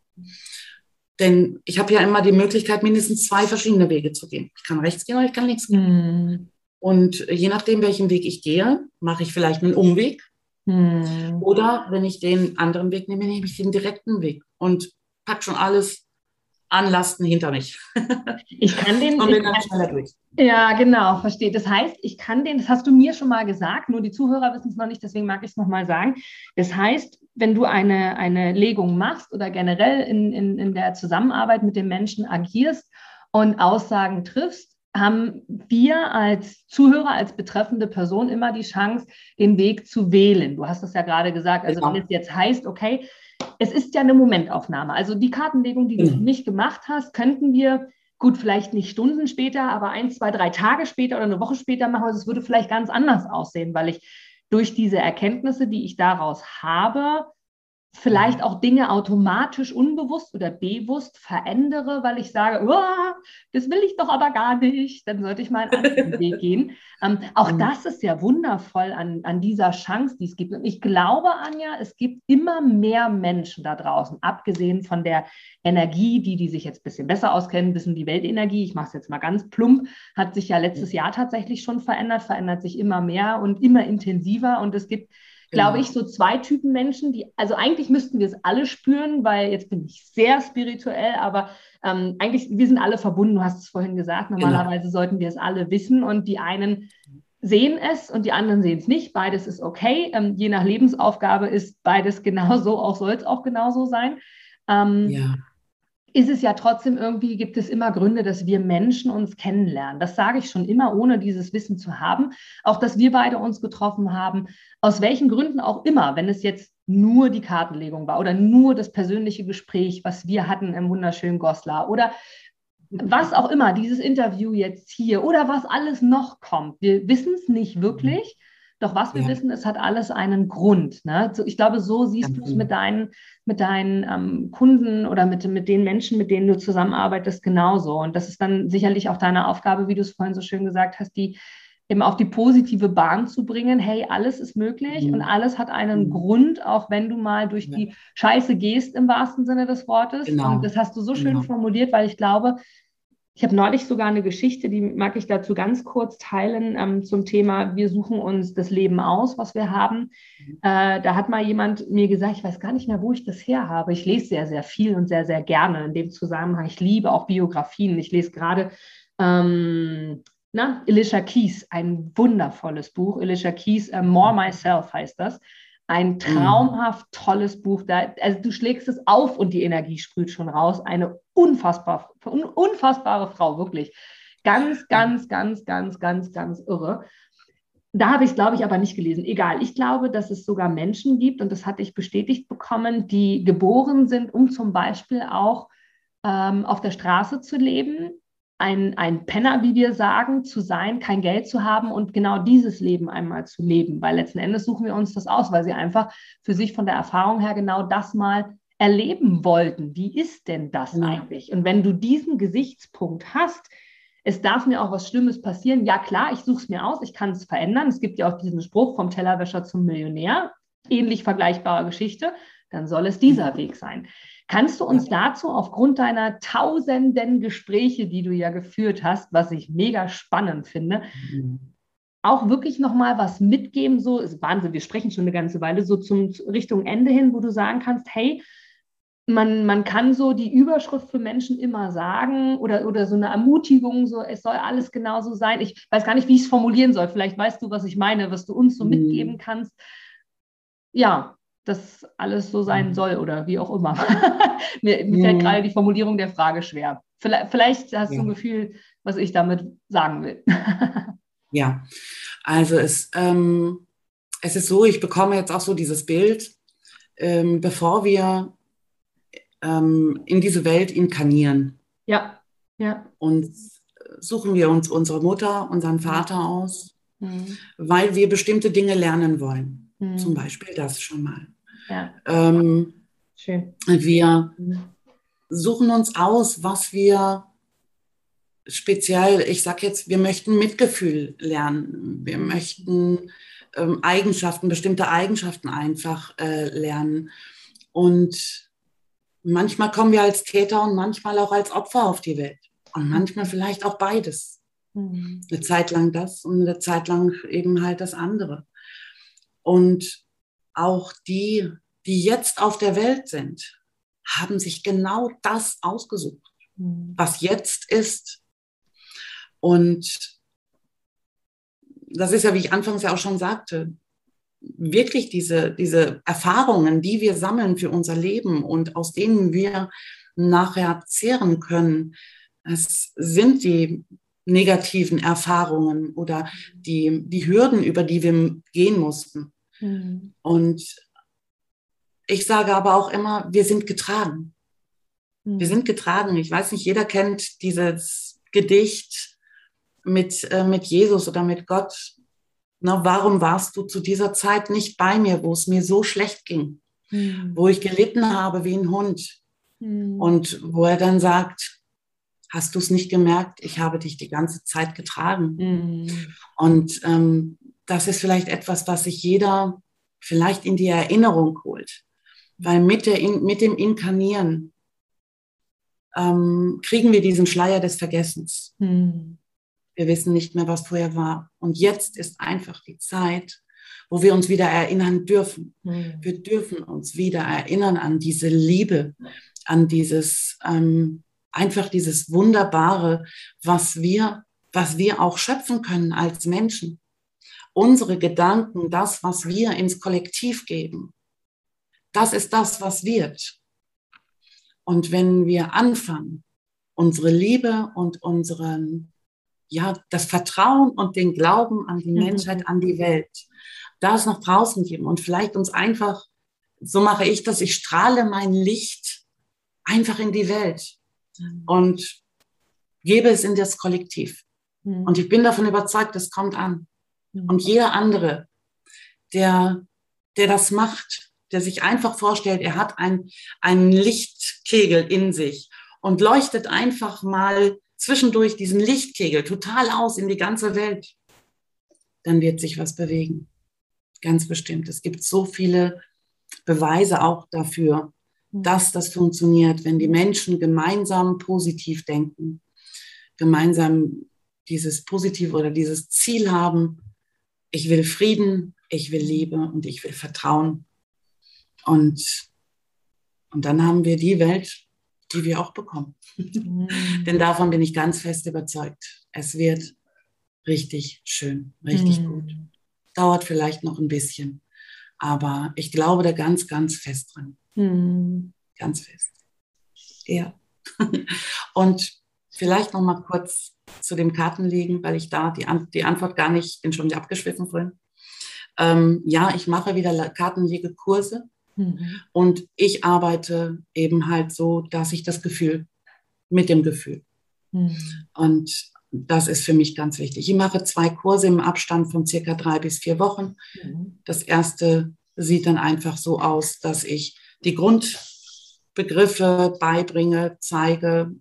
Denn ich habe ja immer die Möglichkeit, mindestens zwei verschiedene Wege zu gehen. Ich kann rechts gehen oder ich kann links gehen. Mhm. Und je nachdem, welchen Weg ich gehe, mache ich vielleicht einen Umweg. Mhm. Oder wenn ich den anderen Weg nehme, nehme ich den direkten Weg und pack schon alles an Lasten hinter mich. Ich kann den. Und bin dann schneller durch. Ja, genau, verstehe. Das heißt, ich kann den, das hast du mir schon mal gesagt, nur die Zuhörer wissen es noch nicht, deswegen mag ich es nochmal sagen. Das heißt, wenn du eine, eine Legung machst oder generell in, in, in der Zusammenarbeit mit dem Menschen agierst und Aussagen triffst, haben wir als Zuhörer, als betreffende Person immer die Chance, den Weg zu wählen. Du hast das ja gerade gesagt. Also genau. wenn es jetzt heißt, okay, es ist ja eine Momentaufnahme. Also die Kartenlegung, die du mhm. nicht gemacht hast, könnten wir gut, vielleicht nicht Stunden später, aber ein, zwei, drei Tage später oder eine Woche später machen. Also es würde vielleicht ganz anders aussehen, weil ich durch diese Erkenntnisse, die ich daraus habe, vielleicht mhm. auch Dinge automatisch unbewusst oder bewusst verändere, weil ich sage, das will ich doch aber gar nicht, dann sollte ich mal einen anderen Weg gehen. Ähm, auch mhm. das ist ja wundervoll an, an dieser Chance, die es gibt. Und ich glaube, Anja, es gibt immer mehr Menschen da draußen, abgesehen von der Energie, die, die sich jetzt ein bisschen besser auskennen, wissen die Weltenergie, ich mache es jetzt mal ganz plump, hat sich ja letztes Jahr tatsächlich schon verändert, verändert sich immer mehr und immer intensiver und es gibt glaube genau. ich, so zwei Typen Menschen, die, also eigentlich müssten wir es alle spüren, weil jetzt bin ich sehr spirituell, aber ähm, eigentlich, wir sind alle verbunden, du hast es vorhin gesagt, genau. normalerweise genau. sollten wir es alle wissen und die einen sehen es und die anderen sehen es nicht. Beides ist okay. Ähm, je nach Lebensaufgabe ist beides genauso, auch soll es auch genauso sein. Ähm, ja ist es ja trotzdem irgendwie, gibt es immer Gründe, dass wir Menschen uns kennenlernen. Das sage ich schon immer, ohne dieses Wissen zu haben. Auch, dass wir beide uns getroffen haben, aus welchen Gründen auch immer, wenn es jetzt nur die Kartenlegung war oder nur das persönliche Gespräch, was wir hatten im wunderschönen Goslar oder was auch immer, dieses Interview jetzt hier oder was alles noch kommt. Wir wissen es nicht wirklich. Doch was wir ja. wissen, es hat alles einen Grund. Ne? Ich glaube, so siehst du es mit deinen, mit deinen ähm, Kunden oder mit, mit den Menschen, mit denen du zusammenarbeitest, genauso. Und das ist dann sicherlich auch deine Aufgabe, wie du es vorhin so schön gesagt hast, die eben auf die positive Bahn zu bringen. Hey, alles ist möglich mhm. und alles hat einen mhm. Grund, auch wenn du mal durch ja. die Scheiße gehst im wahrsten Sinne des Wortes. Genau. Und das hast du so schön genau. formuliert, weil ich glaube, ich habe neulich sogar eine Geschichte, die mag ich dazu ganz kurz teilen ähm, zum Thema, wir suchen uns das Leben aus, was wir haben. Mhm. Äh, da hat mal jemand mir gesagt, ich weiß gar nicht mehr, wo ich das her habe. Ich lese sehr, sehr viel und sehr, sehr gerne in dem Zusammenhang. Ich liebe auch Biografien. Ich lese gerade ähm, na, Alicia Keys, ein wundervolles Buch. Alicia Keys, uh, More Myself heißt das. Ein mhm. traumhaft tolles Buch. Da, also du schlägst es auf und die Energie sprüht schon raus. Eine unfassbar, un, unfassbare Frau, wirklich. Ganz, ganz, ganz, ganz, ganz, ganz irre. Da habe ich es, glaube ich, aber nicht gelesen. Egal. Ich glaube, dass es sogar Menschen gibt, und das hatte ich bestätigt bekommen, die geboren sind, um zum Beispiel auch ähm, auf der Straße zu leben, ein, ein Penner, wie wir sagen, zu sein, kein Geld zu haben und genau dieses Leben einmal zu leben. Weil letzten Endes suchen wir uns das aus, weil sie einfach für sich von der Erfahrung her genau das mal erleben wollten. Wie ist denn das ja. eigentlich? Und wenn du diesen Gesichtspunkt hast, es darf mir auch was Schlimmes passieren. Ja, klar, ich suche es mir aus, ich kann es verändern. Es gibt ja auch diesen Spruch vom Tellerwäscher zum Millionär, ähnlich vergleichbare Geschichte. Dann soll es dieser Weg sein. Kannst du uns dazu aufgrund deiner tausenden Gespräche, die du ja geführt hast, was ich mega spannend finde, mhm. auch wirklich nochmal was mitgeben? So ist Wahnsinn, wir sprechen schon eine ganze Weile, so zum Richtung Ende hin, wo du sagen kannst, hey, man, man kann so die Überschrift für Menschen immer sagen oder, oder so eine Ermutigung, so es soll alles genauso sein. Ich weiß gar nicht, wie ich es formulieren soll. Vielleicht weißt du, was ich meine, was du uns so mhm. mitgeben kannst. Ja, das alles so sein mhm. soll oder wie auch immer. mir, mir fällt mhm. gerade die Formulierung der Frage schwer. Vielleicht, vielleicht hast ja. du ein Gefühl, was ich damit sagen will. ja, also es, ähm, es ist so, ich bekomme jetzt auch so dieses Bild, ähm, bevor wir ähm, in diese Welt inkarnieren. Ja, ja. Und suchen wir uns unsere Mutter, unseren Vater aus, mhm. weil wir bestimmte Dinge lernen wollen. Mhm. Zum Beispiel das schon mal. Ja. Ähm, Schön. Wir suchen uns aus, was wir speziell, ich sage jetzt, wir möchten Mitgefühl lernen. Wir möchten ähm, Eigenschaften, bestimmte Eigenschaften einfach äh, lernen. Und manchmal kommen wir als Täter und manchmal auch als Opfer auf die Welt. Und manchmal vielleicht auch beides. Mhm. Eine Zeit lang das und eine Zeit lang eben halt das andere. Und auch die, die jetzt auf der Welt sind, haben sich genau das ausgesucht, mhm. was jetzt ist. Und das ist ja, wie ich anfangs ja auch schon sagte, wirklich diese, diese Erfahrungen, die wir sammeln für unser Leben und aus denen wir nachher zehren können, es sind die negativen Erfahrungen oder die, die Hürden, über die wir gehen mussten. Mhm. Und ich sage aber auch immer, wir sind getragen. Mhm. Wir sind getragen. Ich weiß nicht, jeder kennt dieses Gedicht mit, äh, mit Jesus oder mit Gott. Na, warum warst du zu dieser Zeit nicht bei mir, wo es mir so schlecht ging, mhm. wo ich gelitten habe wie ein Hund? Mhm. Und wo er dann sagt, hast du es nicht gemerkt, ich habe dich die ganze Zeit getragen. Mhm. Und ähm, das ist vielleicht etwas, was sich jeder vielleicht in die Erinnerung holt. Weil mit, der, mit dem Inkarnieren ähm, kriegen wir diesen Schleier des Vergessens. Mhm. Wir wissen nicht mehr, was vorher war. Und jetzt ist einfach die Zeit, wo wir uns wieder erinnern dürfen. Mhm. Wir dürfen uns wieder erinnern an diese Liebe, an dieses, ähm, einfach dieses Wunderbare, was wir, was wir auch schöpfen können als Menschen. Unsere Gedanken, das, was wir ins Kollektiv geben, das ist das, was wird. Und wenn wir anfangen, unsere Liebe und unseren, ja, das Vertrauen und den Glauben an die mhm. Menschheit, an die Welt, das nach draußen geben und vielleicht uns einfach, so mache ich das, ich strahle mein Licht einfach in die Welt mhm. und gebe es in das Kollektiv. Mhm. Und ich bin davon überzeugt, es kommt an. Und jeder andere, der, der das macht, der sich einfach vorstellt, er hat ein, einen Lichtkegel in sich und leuchtet einfach mal zwischendurch diesen Lichtkegel total aus in die ganze Welt, dann wird sich was bewegen. Ganz bestimmt. Es gibt so viele Beweise auch dafür, hm. dass das funktioniert, wenn die Menschen gemeinsam positiv denken, gemeinsam dieses Positive oder dieses Ziel haben, ich will Frieden, ich will Liebe und ich will Vertrauen. Und, und dann haben wir die Welt, die wir auch bekommen. Mhm. Denn davon bin ich ganz fest überzeugt. Es wird richtig schön, richtig mhm. gut. Dauert vielleicht noch ein bisschen, aber ich glaube da ganz, ganz fest dran. Mhm. Ganz fest. Ja. Und vielleicht noch mal kurz zu dem Kartenlegen, weil ich da die, An die Antwort gar nicht, bin schon wieder abgeschwiffen vorhin. Ähm, ja, ich mache wieder Kartenlegekurse mhm. und ich arbeite eben halt so, dass ich das Gefühl, mit dem Gefühl. Mhm. Und das ist für mich ganz wichtig. Ich mache zwei Kurse im Abstand von circa drei bis vier Wochen. Mhm. Das erste sieht dann einfach so aus, dass ich die Grundbegriffe beibringe, zeige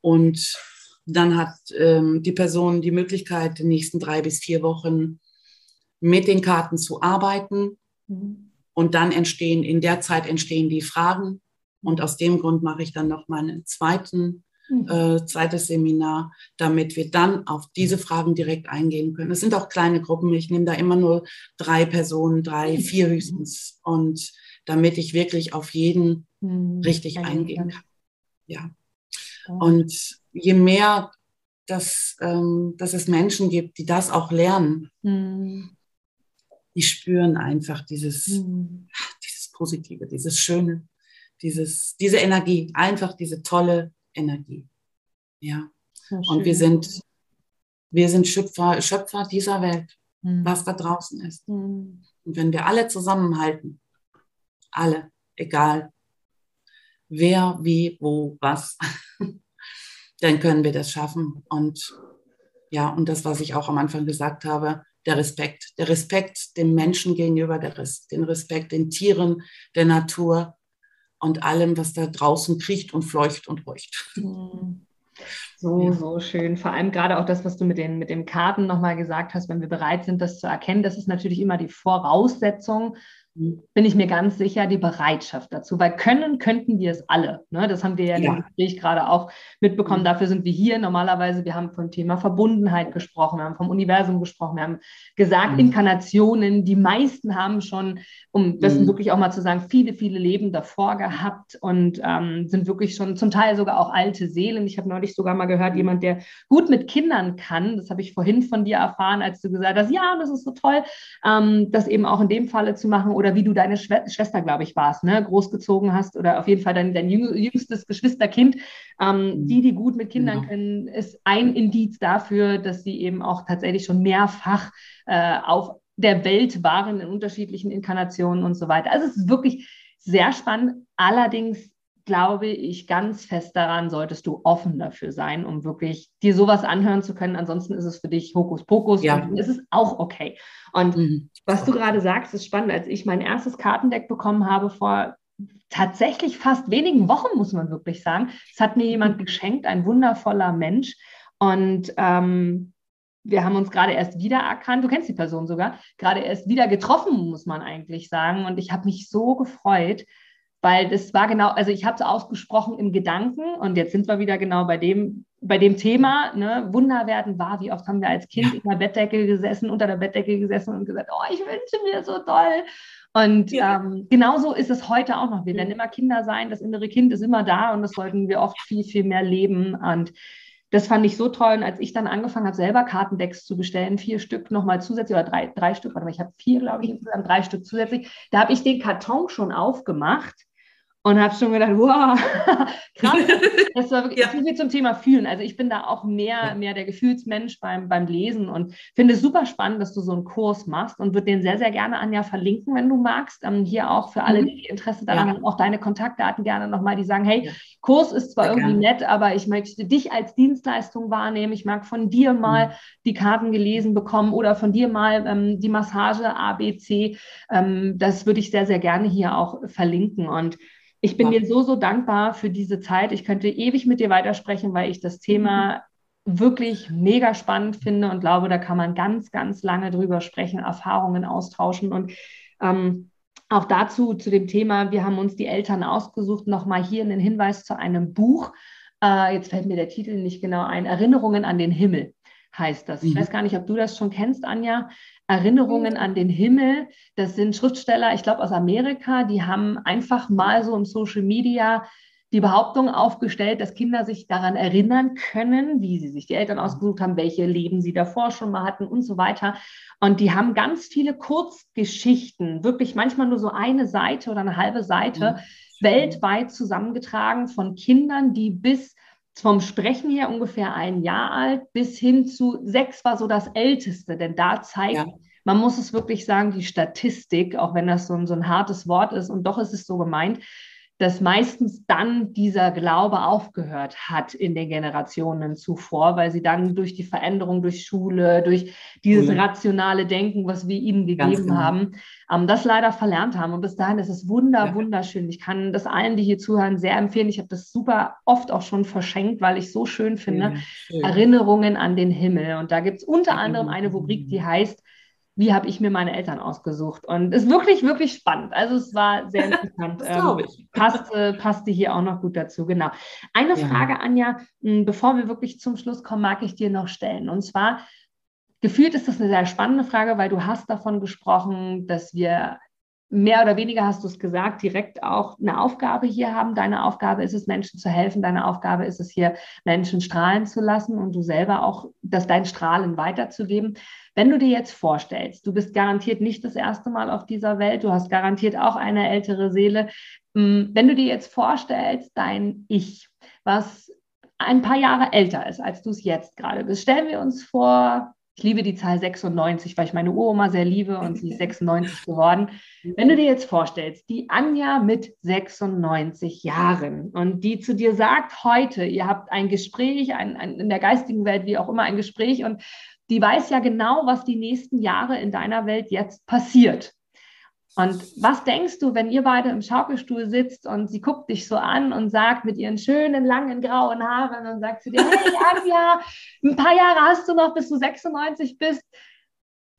und dann hat ähm, die Person die Möglichkeit, die nächsten drei bis vier Wochen mit den Karten zu arbeiten. Mhm. Und dann entstehen, in der Zeit entstehen die Fragen. Und aus dem Grund mache ich dann noch mal einen zweiten, mhm. äh, zweites Seminar, damit wir dann auf diese Fragen direkt eingehen können. Es sind auch kleine Gruppen. Ich nehme da immer nur drei Personen, drei, vier höchstens. Und damit ich wirklich auf jeden mhm. richtig eingehen kann. Ja. Und je mehr dass, ähm, dass es Menschen gibt, die das auch lernen, mhm. die spüren einfach dieses, mhm. dieses Positive, dieses Schöne, dieses, diese Energie, einfach diese tolle Energie. Ja. Und wir sind, wir sind Schöpfer, Schöpfer dieser Welt, mhm. was da draußen ist. Mhm. Und wenn wir alle zusammenhalten, alle, egal wer, wie, wo, was, dann können wir das schaffen. Und ja, und das, was ich auch am Anfang gesagt habe, der Respekt. Der Respekt dem Menschen gegenüber, der Res den Respekt den Tieren, der Natur und allem, was da draußen kriecht und fleucht und räucht. Mhm. So, so schön. Vor allem gerade auch das, was du mit den, mit den Karten nochmal gesagt hast, wenn wir bereit sind, das zu erkennen, das ist natürlich immer die Voraussetzung, bin ich mir ganz sicher, die Bereitschaft dazu. Weil können könnten wir es alle. Ne? Das haben wir ja, ja. im Gespräch gerade auch mitbekommen. Mhm. Dafür sind wir hier. Normalerweise, wir haben vom Thema Verbundenheit gesprochen, wir haben vom Universum gesprochen, wir haben gesagt, mhm. Inkarnationen. Die meisten haben schon, um das mhm. wirklich auch mal zu sagen, viele, viele Leben davor gehabt und ähm, sind wirklich schon zum Teil sogar auch alte Seelen. Ich habe neulich sogar mal gehört, jemand, der gut mit Kindern kann, das habe ich vorhin von dir erfahren, als du gesagt hast, ja, das ist so toll, ähm, das eben auch in dem Falle zu machen. Oder oder wie du deine Schwester, glaube ich, warst, ne, großgezogen hast oder auf jeden Fall dein, dein jüngstes Geschwisterkind. Ähm, mhm. die, die gut mit Kindern genau. können, ist ein Indiz dafür, dass sie eben auch tatsächlich schon mehrfach äh, auf der Welt waren in unterschiedlichen Inkarnationen und so weiter. Also es ist wirklich sehr spannend. Allerdings glaube ich ganz fest daran, solltest du offen dafür sein, um wirklich dir sowas anhören zu können. Ansonsten ist es für dich Hokuspokus ja. und ist es auch okay. Und mhm. was du gerade sagst, ist spannend. Als ich mein erstes Kartendeck bekommen habe vor tatsächlich fast wenigen Wochen, muss man wirklich sagen, es hat mir jemand geschenkt, ein wundervoller Mensch. Und ähm, wir haben uns gerade erst wieder erkannt, du kennst die Person sogar, gerade erst wieder getroffen, muss man eigentlich sagen. Und ich habe mich so gefreut, weil das war genau, also ich habe es ausgesprochen im Gedanken und jetzt sind wir wieder genau bei dem, bei dem Thema, ne, Wunder werden wahr. Wie oft haben wir als Kind ja. in der Bettdecke gesessen, unter der Bettdecke gesessen und gesagt, oh, ich wünsche mir so toll. Und ja. ähm, genauso ist es heute auch noch. Wir werden immer Kinder sein, das innere Kind ist immer da und das sollten wir oft viel, viel mehr leben. Und das fand ich so toll. Und als ich dann angefangen habe, selber Kartendecks zu bestellen, vier Stück nochmal zusätzlich oder drei, drei Stück, warte mal, ich habe vier, glaube ich, insgesamt drei Stück zusätzlich, da habe ich den Karton schon aufgemacht und habe schon gedacht, wow, krass. Das war wirklich ja. viel zum Thema Fühlen. Also ich bin da auch mehr, mehr der Gefühlsmensch beim, beim Lesen und finde es super spannend, dass du so einen Kurs machst und würde den sehr, sehr gerne, Anja, verlinken, wenn du magst. Ähm, hier auch für alle, mhm. die Interesse daran ja. haben, auch deine Kontaktdaten gerne nochmal, die sagen, hey. Kurs ist zwar sehr irgendwie gerne. nett, aber ich möchte dich als Dienstleistung wahrnehmen. Ich mag von dir mal mhm. die Karten gelesen bekommen oder von dir mal ähm, die Massage ABC. Ähm, das würde ich sehr, sehr gerne hier auch verlinken und ich bin ja. dir so, so dankbar für diese Zeit. Ich könnte ewig mit dir weitersprechen, weil ich das Thema wirklich mega spannend finde und glaube, da kann man ganz, ganz lange drüber sprechen, Erfahrungen austauschen und ähm, auch dazu, zu dem Thema, wir haben uns die Eltern ausgesucht, nochmal hier einen Hinweis zu einem Buch. Äh, jetzt fällt mir der Titel nicht genau ein, Erinnerungen an den Himmel heißt das. Ich mhm. weiß gar nicht, ob du das schon kennst, Anja. Erinnerungen mhm. an den Himmel. Das sind Schriftsteller, ich glaube aus Amerika, die haben einfach mal so im Social Media die Behauptung aufgestellt, dass Kinder sich daran erinnern können, wie sie sich die Eltern ausgesucht haben, welche Leben sie davor schon mal hatten und so weiter. Und die haben ganz viele Kurzgeschichten, wirklich manchmal nur so eine Seite oder eine halbe Seite, mhm. weltweit zusammengetragen von Kindern, die bis vom Sprechen her ungefähr ein Jahr alt bis hin zu sechs war so das Älteste, denn da zeigt, ja. man muss es wirklich sagen, die Statistik, auch wenn das so ein, so ein hartes Wort ist und doch ist es so gemeint, dass meistens dann dieser Glaube aufgehört hat in den Generationen zuvor, weil sie dann durch die Veränderung durch Schule, durch dieses mhm. rationale Denken, was wir ihnen gegeben genau. haben, ähm, das leider verlernt haben. Und bis dahin ist es wunder, ja. wunderschön. Ich kann das allen, die hier zuhören, sehr empfehlen. Ich habe das super oft auch schon verschenkt, weil ich so schön finde. Ja, Erinnerungen an den Himmel. Und da gibt es unter anderem eine Rubrik, die heißt wie habe ich mir meine Eltern ausgesucht. Und es ist wirklich, wirklich spannend. Also es war sehr interessant. das glaube ähm, ich. passte, passte hier auch noch gut dazu, genau. Eine ja. Frage, Anja, hm, bevor wir wirklich zum Schluss kommen, mag ich dir noch stellen. Und zwar, gefühlt ist das eine sehr spannende Frage, weil du hast davon gesprochen, dass wir mehr oder weniger hast du es gesagt, direkt auch eine Aufgabe hier haben. Deine Aufgabe ist es, Menschen zu helfen. Deine Aufgabe ist es hier, Menschen strahlen zu lassen und du selber auch, das dein Strahlen weiterzugeben. Wenn du dir jetzt vorstellst, du bist garantiert nicht das erste Mal auf dieser Welt, du hast garantiert auch eine ältere Seele. Hm, wenn du dir jetzt vorstellst, dein Ich, was ein paar Jahre älter ist, als du es jetzt gerade bist, stellen wir uns vor, ich liebe die Zahl 96, weil ich meine Uroma sehr liebe und sie ist 96 geworden. Wenn du dir jetzt vorstellst, die Anja mit 96 Jahren und die zu dir sagt heute, ihr habt ein Gespräch, ein, ein, in der geistigen Welt wie auch immer ein Gespräch und die weiß ja genau, was die nächsten Jahre in deiner Welt jetzt passiert. Und was denkst du, wenn ihr beide im Schaukelstuhl sitzt und sie guckt dich so an und sagt mit ihren schönen, langen, grauen Haaren und sagt zu dir, hey Anja, ein paar Jahre hast du noch, bis du 96 bist.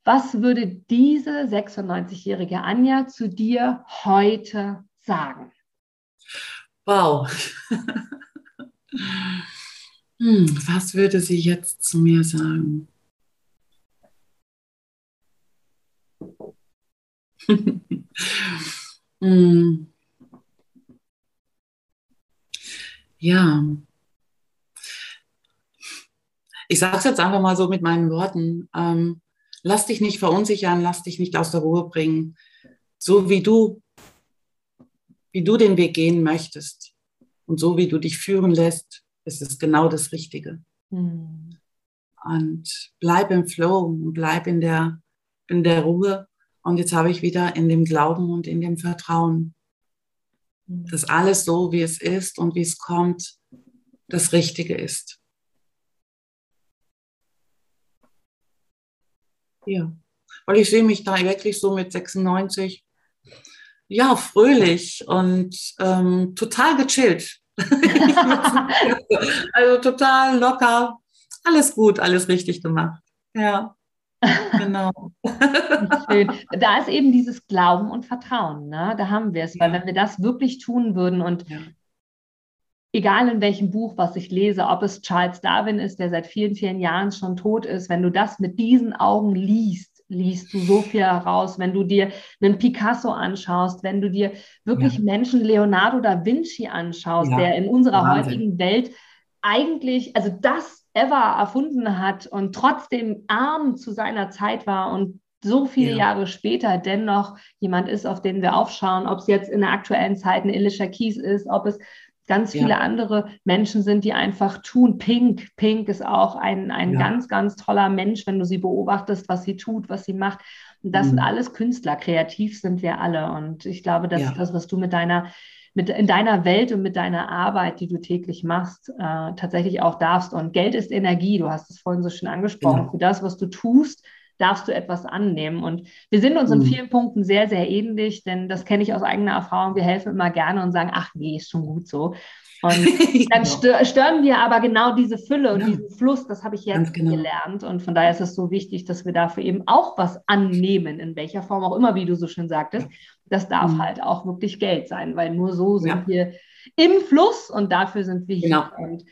Was würde diese 96-jährige Anja zu dir heute sagen? Wow. hm, was würde sie jetzt zu mir sagen? Hm. Ja. Ich sage es jetzt einfach mal so mit meinen Worten. Ähm, lass dich nicht verunsichern, lass dich nicht aus der Ruhe bringen. So wie du, wie du den Weg gehen möchtest und so wie du dich führen lässt, ist es genau das Richtige. Hm. Und bleib im Flow und bleib in der, in der Ruhe und jetzt habe ich wieder in dem Glauben und in dem Vertrauen, dass alles so, wie es ist und wie es kommt, das Richtige ist. Ja, weil ich sehe mich da wirklich so mit 96, ja, fröhlich und ähm, total gechillt. also total locker, alles gut, alles richtig gemacht. Ja. Genau. Schön. Da ist eben dieses Glauben und Vertrauen, ne? Da haben wir es, weil wenn wir das wirklich tun würden und ja. egal in welchem Buch, was ich lese, ob es Charles Darwin ist, der seit vielen, vielen Jahren schon tot ist, wenn du das mit diesen Augen liest, liest du so viel heraus, wenn du dir einen Picasso anschaust, wenn du dir wirklich ja. Menschen Leonardo da Vinci anschaust, ja. der in unserer Wahnsinn. heutigen Welt eigentlich, also das ever erfunden hat und trotzdem arm zu seiner Zeit war und so viele ja. Jahre später dennoch jemand ist, auf den wir aufschauen, ob es jetzt in der aktuellen Zeit ein Alicia Keys ist, ob es ganz viele ja. andere Menschen sind, die einfach tun. Pink, Pink ist auch ein, ein ja. ganz, ganz toller Mensch, wenn du sie beobachtest, was sie tut, was sie macht. Und das mhm. sind alles Künstler, kreativ sind wir alle. Und ich glaube, das ist das, was du mit deiner mit in deiner Welt und mit deiner Arbeit, die du täglich machst, äh, tatsächlich auch darfst. Und Geld ist Energie, du hast es vorhin so schön angesprochen. Genau. Für das, was du tust, darfst du etwas annehmen. Und wir sind uns mhm. in vielen Punkten sehr, sehr ähnlich, denn das kenne ich aus eigener Erfahrung. Wir helfen immer gerne und sagen, ach nee, ist schon gut so. Und dann genau. stören wir aber genau diese Fülle und ja. diesen Fluss, das habe ich jetzt genau. gelernt. Und von daher ist es so wichtig, dass wir dafür eben auch was annehmen, in welcher Form auch immer, wie du so schön sagtest. Das darf mhm. halt auch wirklich Geld sein, weil nur so sind ja. wir im Fluss und dafür sind wir hier. Genau. Und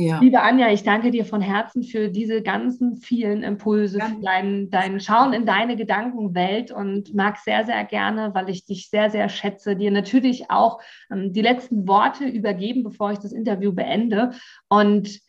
ja. Liebe Anja, ich danke dir von Herzen für diese ganzen vielen Impulse, ja. für dein, dein Schauen in deine Gedankenwelt und mag sehr, sehr gerne, weil ich dich sehr, sehr schätze, dir natürlich auch ähm, die letzten Worte übergeben, bevor ich das Interview beende und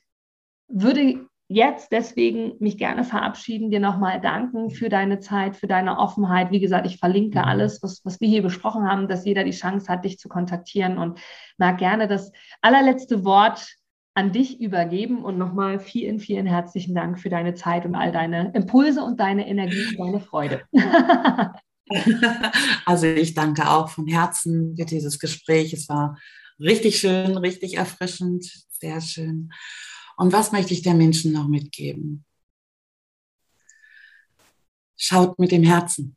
würde jetzt deswegen mich gerne verabschieden, dir nochmal danken für deine Zeit, für deine Offenheit. Wie gesagt, ich verlinke mhm. alles, was, was wir hier besprochen haben, dass jeder die Chance hat, dich zu kontaktieren und mag gerne das allerletzte Wort an dich übergeben und nochmal vielen, vielen herzlichen Dank für deine Zeit und all deine Impulse und deine Energie und deine Freude. Also ich danke auch von Herzen für dieses Gespräch. Es war richtig schön, richtig erfrischend, sehr schön. Und was möchte ich den Menschen noch mitgeben? Schaut mit dem Herzen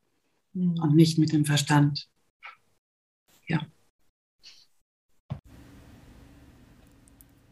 mhm. und nicht mit dem Verstand. Ja.